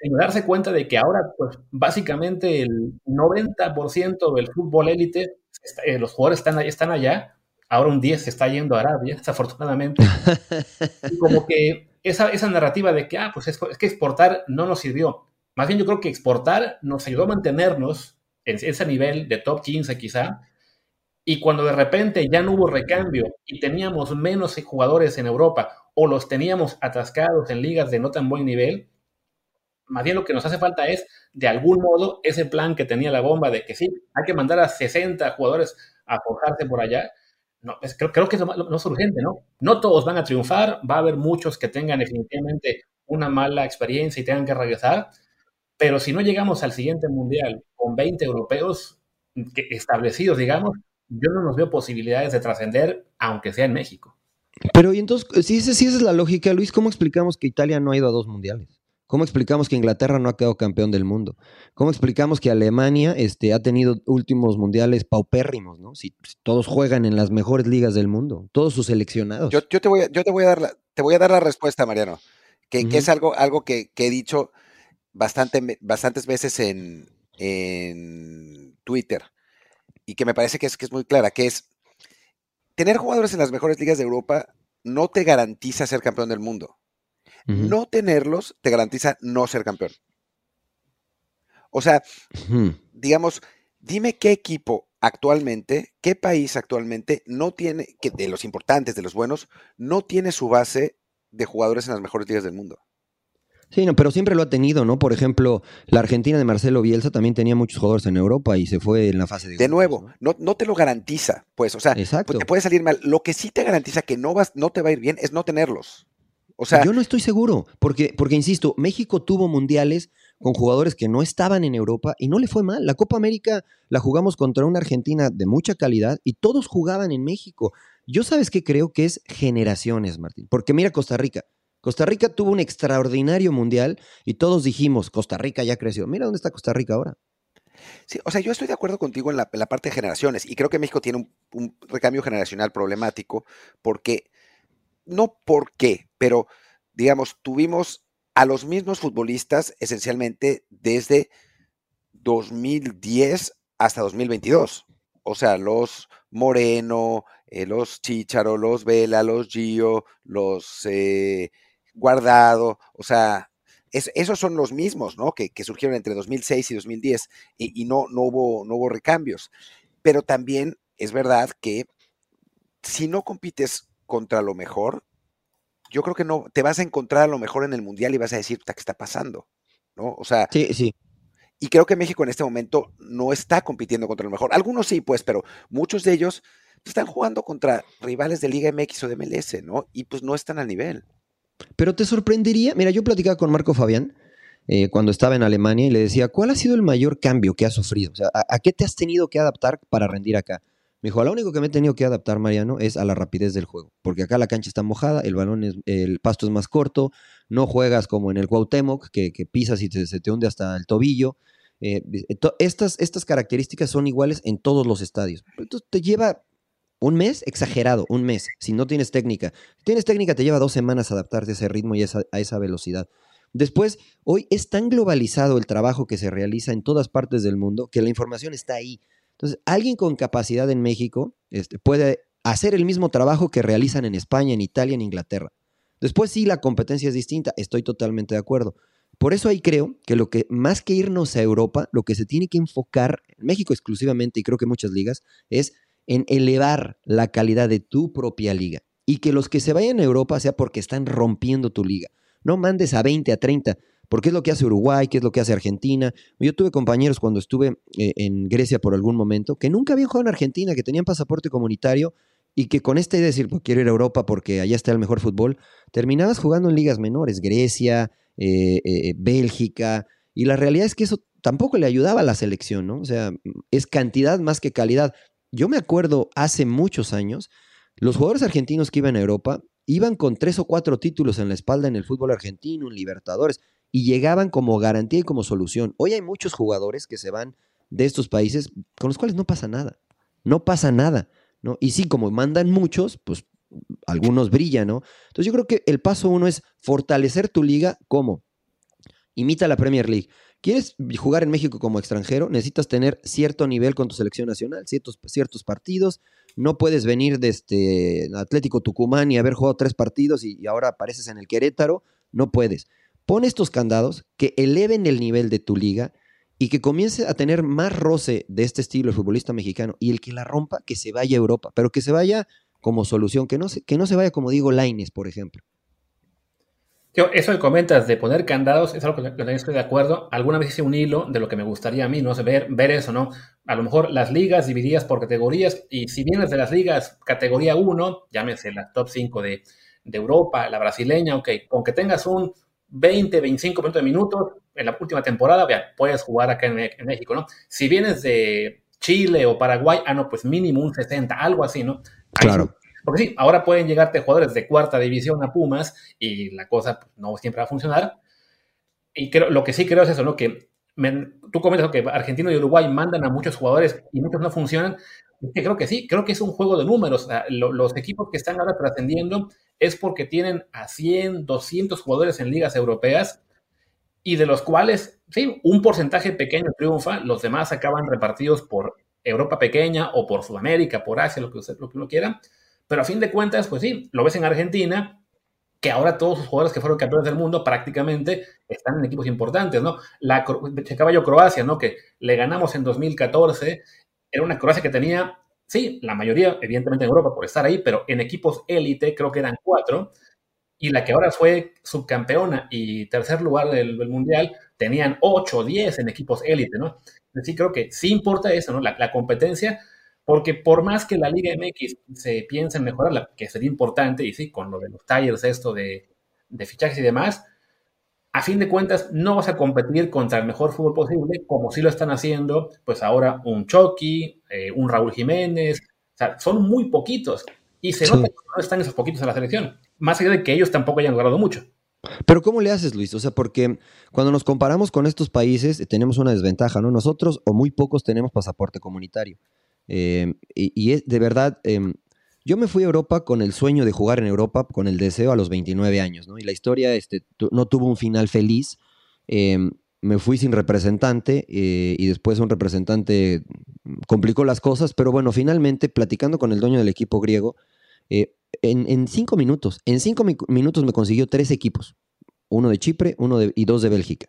sino darse cuenta de que ahora, pues básicamente el 90% del fútbol élite, eh, los jugadores están, están allá, ahora un 10 se está yendo a Arabia, desafortunadamente. y como que esa, esa narrativa de que, ah, pues es, que exportar no nos sirvió. Más bien yo creo que exportar nos ayudó a mantenernos en ese nivel de top 15 quizá, y cuando de repente ya no hubo recambio y teníamos menos jugadores en Europa o los teníamos atascados en ligas de no tan buen nivel, más bien lo que nos hace falta es, de algún modo, ese plan que tenía la bomba de que sí, hay que mandar a 60 jugadores a forjarse por allá. No, creo, que no es urgente, ¿no? No todos van a triunfar, va a haber muchos que tengan definitivamente una mala experiencia y tengan que regresar, pero si no llegamos al siguiente mundial con 20 europeos establecidos, digamos, yo no nos veo posibilidades de trascender, aunque sea en México. Pero y entonces, si, esa, es la lógica, Luis, ¿cómo explicamos que Italia no ha ido a dos mundiales? ¿Cómo explicamos que Inglaterra no ha quedado campeón del mundo? ¿Cómo explicamos que Alemania este, ha tenido últimos mundiales paupérrimos, ¿no? Si, todos juegan en las mejores ligas del mundo, todos sus seleccionados. Yo, te, voy a, yo te, voy a dar la, te voy a dar la respuesta, Mariano, que, es algo, algo que, he dicho bastante, bastantes veces en, en Twitter y que me parece que es, que es muy clara, que es tener jugadores en las mejores ligas de Europa no te garantiza ser campeón del mundo. No tenerlos te garantiza no ser campeón. O sea, digamos, dime qué equipo actualmente, qué país actualmente no tiene, que de los importantes, de los buenos, no tiene su base de jugadores en las mejores ligas del mundo. Sí, no, pero siempre lo ha tenido, ¿no? Por ejemplo, la Argentina de Marcelo Bielsa también tenía muchos jugadores en Europa y se fue en la fase de. De nuevo, ¿no? No, te lo garantiza, pues, o sea, te puede salir mal. Lo que sí te garantiza que no vas, no te va a ir bien es no tenerlos. O sea, yo no estoy seguro, porque, porque insisto, México tuvo mundiales con jugadores que no estaban en Europa y no le fue mal. La Copa América la jugamos contra una Argentina de mucha calidad y todos jugaban en México. Yo sabes qué creo que es generaciones, Martín. Porque mira Costa Rica, Costa Rica tuvo un extraordinario mundial y todos dijimos, Costa Rica ya creció. Mira dónde está Costa Rica ahora. Sí, o sea, yo estoy de acuerdo contigo en la, parte de generaciones y creo que México tiene un, recambio generacional problemático porque, no por qué, pero digamos, tuvimos a los mismos futbolistas esencialmente desde 2010 hasta 2022. O sea, los Moreno, eh, los Chicharo, los Vela, los Gio, los eh, guardado, o sea, esos son los mismos, ¿no? Que, surgieron entre 2006 y 2010 y, no, no, hubo, no hubo recambios. Pero también es verdad que si no compites contra lo mejor, yo creo que no te vas a encontrar a lo mejor en el mundial y vas a decir, ¿qué está pasando? ¿No? O sea, sí, sí. Y creo que México en este momento no está compitiendo contra lo mejor. Algunos sí, pues, pero muchos de ellos están jugando contra rivales de Liga MX o de MLS, ¿no? Y pues no están al nivel. Pero te sorprendería, mira, yo platicaba con Marco Fabián eh, cuando estaba en Alemania y le decía, ¿cuál ha sido el mayor cambio que has sufrido? O sea, ¿a, qué te has tenido que adaptar para rendir acá? Me dijo, lo único que me he tenido que adaptar, Mariano, es a la rapidez del juego, porque acá la cancha está mojada, el balón es, el pasto es más corto, no juegas como en el Cuauhtémoc, que, pisas y se te hunde hasta el tobillo. Eh, estas, estas características son iguales en todos los estadios. Entonces te lleva un mes, exagerado, un mes, si no tienes técnica. Si tienes técnica, te lleva dos semanas adaptarte a ese ritmo y a esa velocidad. Después, hoy es tan globalizado el trabajo que se realiza en todas partes del mundo que la información está ahí. Entonces, alguien con capacidad en México este, puede hacer el mismo trabajo que realizan en España, en Italia, en Inglaterra. Después sí, la competencia es distinta, estoy totalmente de acuerdo. Por eso ahí creo que lo que más que irnos a Europa, lo que se tiene que enfocar en México exclusivamente y creo que muchas ligas es en elevar la calidad de tu propia liga y que los que se vayan a Europa sea porque están rompiendo tu liga. No mandes a 20, a 30, porque es lo que hace Uruguay, que es lo que hace Argentina. Yo tuve compañeros cuando estuve eh, en Grecia por algún momento que nunca habían jugado en Argentina, que tenían pasaporte comunitario y que con esta idea de decir, pues quiero ir a Europa porque allá está el mejor fútbol, terminabas jugando en ligas menores, Grecia, eh, eh, Bélgica, y la realidad es que eso tampoco le ayudaba a la selección, ¿no? O sea, es cantidad más que calidad. Yo me acuerdo hace muchos años, los jugadores argentinos que iban a Europa iban con tres o cuatro títulos en la espalda en el fútbol argentino, en Libertadores, y llegaban como garantía y como solución. Hoy hay muchos jugadores que se van de estos países con los cuales no pasa nada. No pasa nada, ¿no? Y sí, como mandan muchos, pues algunos brillan, ¿no? Entonces yo creo que el paso uno es fortalecer tu liga, ¿cómo? Imita la Premier League. ¿Quieres jugar en México como extranjero? Necesitas tener cierto nivel con tu selección nacional, ciertos, ciertos partidos. No puedes venir de este Atlético Tucumán y haber jugado tres partidos y, ahora apareces en el Querétaro. No puedes. Pon estos candados que eleven el nivel de tu liga y que comience a tener más roce de este estilo el futbolista mexicano. Y el que la rompa, que se vaya a Europa, pero que se vaya como solución, que no se, que no se vaya como digo Laines, por ejemplo eso que comentas de poner candados es algo que también estoy de acuerdo. Alguna vez hice un hilo de lo que me gustaría a mí, no sé, ver, eso, ¿no? A lo mejor las ligas divididas por categorías, y si vienes de las ligas categoría 1, llámese la top 5 de, Europa, la brasileña, ok, con que tengas un 20, 25 minutos de minutos en la última temporada, puedes jugar acá en, México, ¿no? Si vienes de Chile o Paraguay, ah, no, pues mínimo un 60, algo así, ¿no? claro. Porque sí, ahora pueden llegarte jugadores de cuarta división a Pumas y la cosa pues, no siempre va a funcionar. Y creo, lo que sí creo es eso, ¿no? Que tú comentas que Argentina y Uruguay mandan a muchos jugadores y muchos no funcionan. Creo que sí, creo que es un juego de números. los equipos que están ahora trascendiendo es porque tienen a 100, 200 jugadores en ligas europeas y de los cuales, sí, un porcentaje pequeño triunfa, los demás acaban repartidos por Europa pequeña o por Sudamérica, por Asia, lo que, usted, lo que uno quiera. Pero a fin de cuentas, pues sí, lo ves en Argentina, que ahora todos los jugadores que fueron campeones del mundo prácticamente están en equipos importantes, ¿no? La caballo Croacia, ¿no? Que le ganamos en 2014, era una Croacia que tenía, sí, la mayoría, evidentemente en Europa por estar ahí, pero en equipos élite creo que eran cuatro, y la que ahora fue subcampeona y tercer lugar del, Mundial, tenían ocho o diez en equipos élite, ¿no? Sí, creo que sí importa eso, ¿no? La competencia porque por más que la Liga MX se piense en mejorarla, que sería importante, y sí, con lo de los tires, esto de, fichajes y demás, a fin de cuentas no vas a competir contra el mejor fútbol posible, como sí lo están haciendo, pues ahora un Chucky, eh, un Raúl Jiménez, o sea, son muy poquitos. Y se nota que no están esos poquitos en la selección, más allá de que ellos tampoco hayan logrado mucho. Pero ¿cómo le haces, Luis? O sea, porque cuando nos comparamos con estos países tenemos una desventaja, ¿no? Nosotros o muy pocos tenemos pasaporte comunitario. Em, y, es de verdad, em, yo me fui a Europa con el sueño de jugar en Europa, con el deseo a los 29 años, ¿no? Y la historia este, no tuvo un final feliz. Em, me fui sin representante eh, y después un representante complicó las cosas, pero bueno, finalmente, platicando con el dueño del equipo griego, eh, en, cinco minutos, en cinco minutos me consiguió tres equipos, uno de Chipre, uno de, y dos de Bélgica.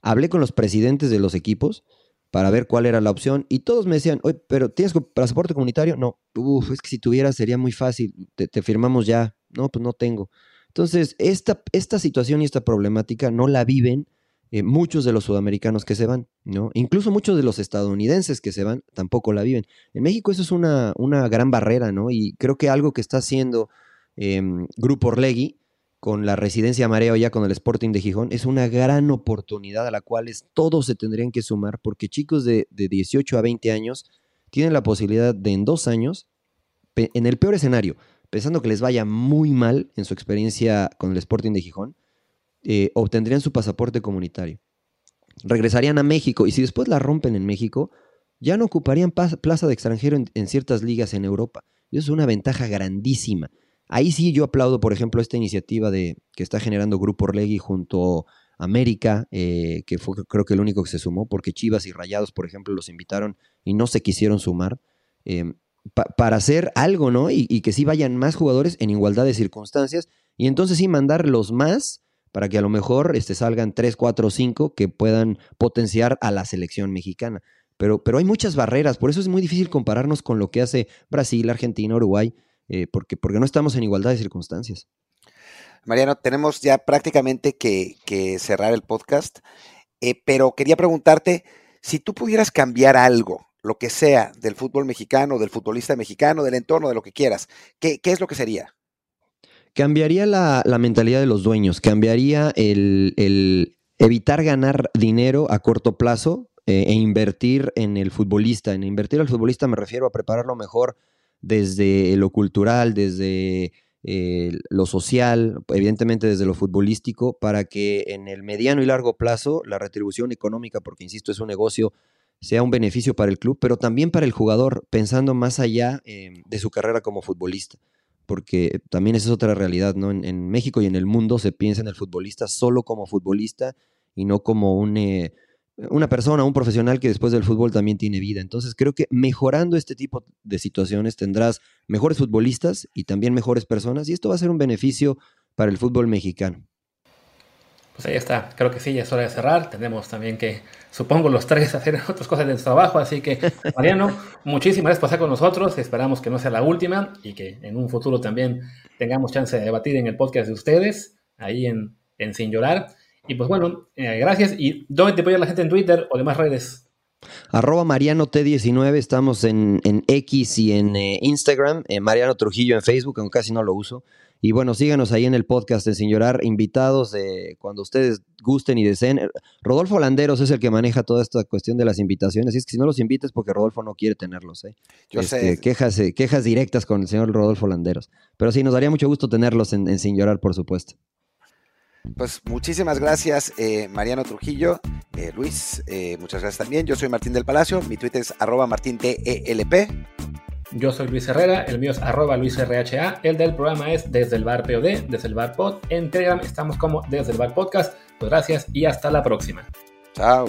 Hablé con los presidentes de los equipos para ver cuál era la opción y todos me decían, oye, pero ¿tienes pasaporte comunitario? No, Uf, es que si tuvieras sería muy fácil, te, firmamos ya. No, pues no tengo. Entonces, esta, esta situación y esta problemática no la viven eh, muchos de los sudamericanos que se van, ¿no? Incluso muchos de los estadounidenses que se van tampoco la viven. En México eso es una, una gran barrera, ¿no? Y creo que algo que está haciendo em, Grupo Orlegui con la residencia Mareo ya con el Sporting de Gijón, es una gran oportunidad a la cual todos se tendrían que sumar, porque chicos de, 18 a 20 años tienen la posibilidad de en dos años, en el peor escenario, pensando que les vaya muy mal en su experiencia con el Sporting de Gijón, eh, obtendrían su pasaporte comunitario. Regresarían a México y si después la rompen en México, ya no ocuparían plaza de extranjero en, en ciertas ligas en Europa. Y eso es una ventaja grandísima. Ahí sí yo aplaudo, por ejemplo, esta iniciativa de que está generando Grupo Orlegui junto a América, eh, que fue creo que el único que se sumó, porque Chivas y Rayados, por ejemplo, los invitaron y no se quisieron sumar, em, para hacer algo, ¿no? Y, que sí vayan más jugadores en igualdad de circunstancias, y entonces sí mandar los más para que a lo mejor este, salgan 3, 4, 5 que puedan potenciar a la selección mexicana. Pero, pero hay muchas barreras, por eso es muy difícil compararnos con lo que hace Brasil, Argentina, Uruguay, eh, porque, porque no estamos en igualdad de circunstancias. Mariano, tenemos ya prácticamente que, cerrar el podcast, eh, pero quería preguntarte si tú pudieras cambiar algo, lo que sea, del fútbol mexicano, del futbolista mexicano, del entorno, de lo que quieras, ¿qué, es lo que sería? Cambiaría la, mentalidad de los dueños, cambiaría el, evitar ganar dinero a corto plazo eh, e invertir en el futbolista. En invertir al futbolista me refiero a prepararlo mejor desde lo cultural, desde eh, lo social, evidentemente desde lo futbolístico, para que en el mediano y largo plazo la retribución económica, porque insisto, es un negocio, sea un beneficio para el club, pero también para el jugador, pensando más allá eh, de su carrera como futbolista. Porque también esa es otra realidad, ¿no? En, México y en el mundo se piensa en el futbolista solo como futbolista y no como un, eh, una persona, un profesional que después del fútbol también tiene vida. Entonces creo que mejorando este tipo de situaciones tendrás mejores futbolistas y también mejores personas y esto va a ser un beneficio para el fútbol mexicano. Pues ahí está, creo que sí, ya es hora de cerrar. Tenemos también que, supongo, los tres hacer otras cosas de nuestro trabajo. Así que, Mariano, muchísimas gracias por estar con nosotros. Esperamos que no sea la última y que en un futuro también tengamos chance de debatir en el podcast de ustedes, ahí en, en Sin Llorar. Y pues bueno, eh, gracias. ¿Y dónde te puede la gente en Twitter o demás redes? Arroba Mariano T19, estamos en, X y en eh, Instagram, eh, Mariano Trujillo en Facebook, aunque casi no lo uso. Y bueno, síganos ahí en el podcast de Sin Llorar, invitados cuando ustedes gusten y deseen. Rodolfo Landeros es el que maneja toda esta cuestión de las invitaciones, así es que si no los invites porque Rodolfo no quiere tenerlos. ¿eh? Yo sé. Este, quejas, quejas directas con el señor Rodolfo Landeros. Pero sí, nos daría mucho gusto tenerlos en Sin Llorar, por supuesto. Pues muchísimas gracias, eh, Mariano Trujillo. Eh, Luis, eh, muchas gracias también. Yo soy Martín del Palacio. Mi Twitter es arroba martintelp. Yo soy Luis Herrera, el mío es arroba luisrha, el del programa es desde el bar POD, desde el bar pod. En Telegram estamos como desde el bar podcast. Pues gracias y hasta la próxima. Chao.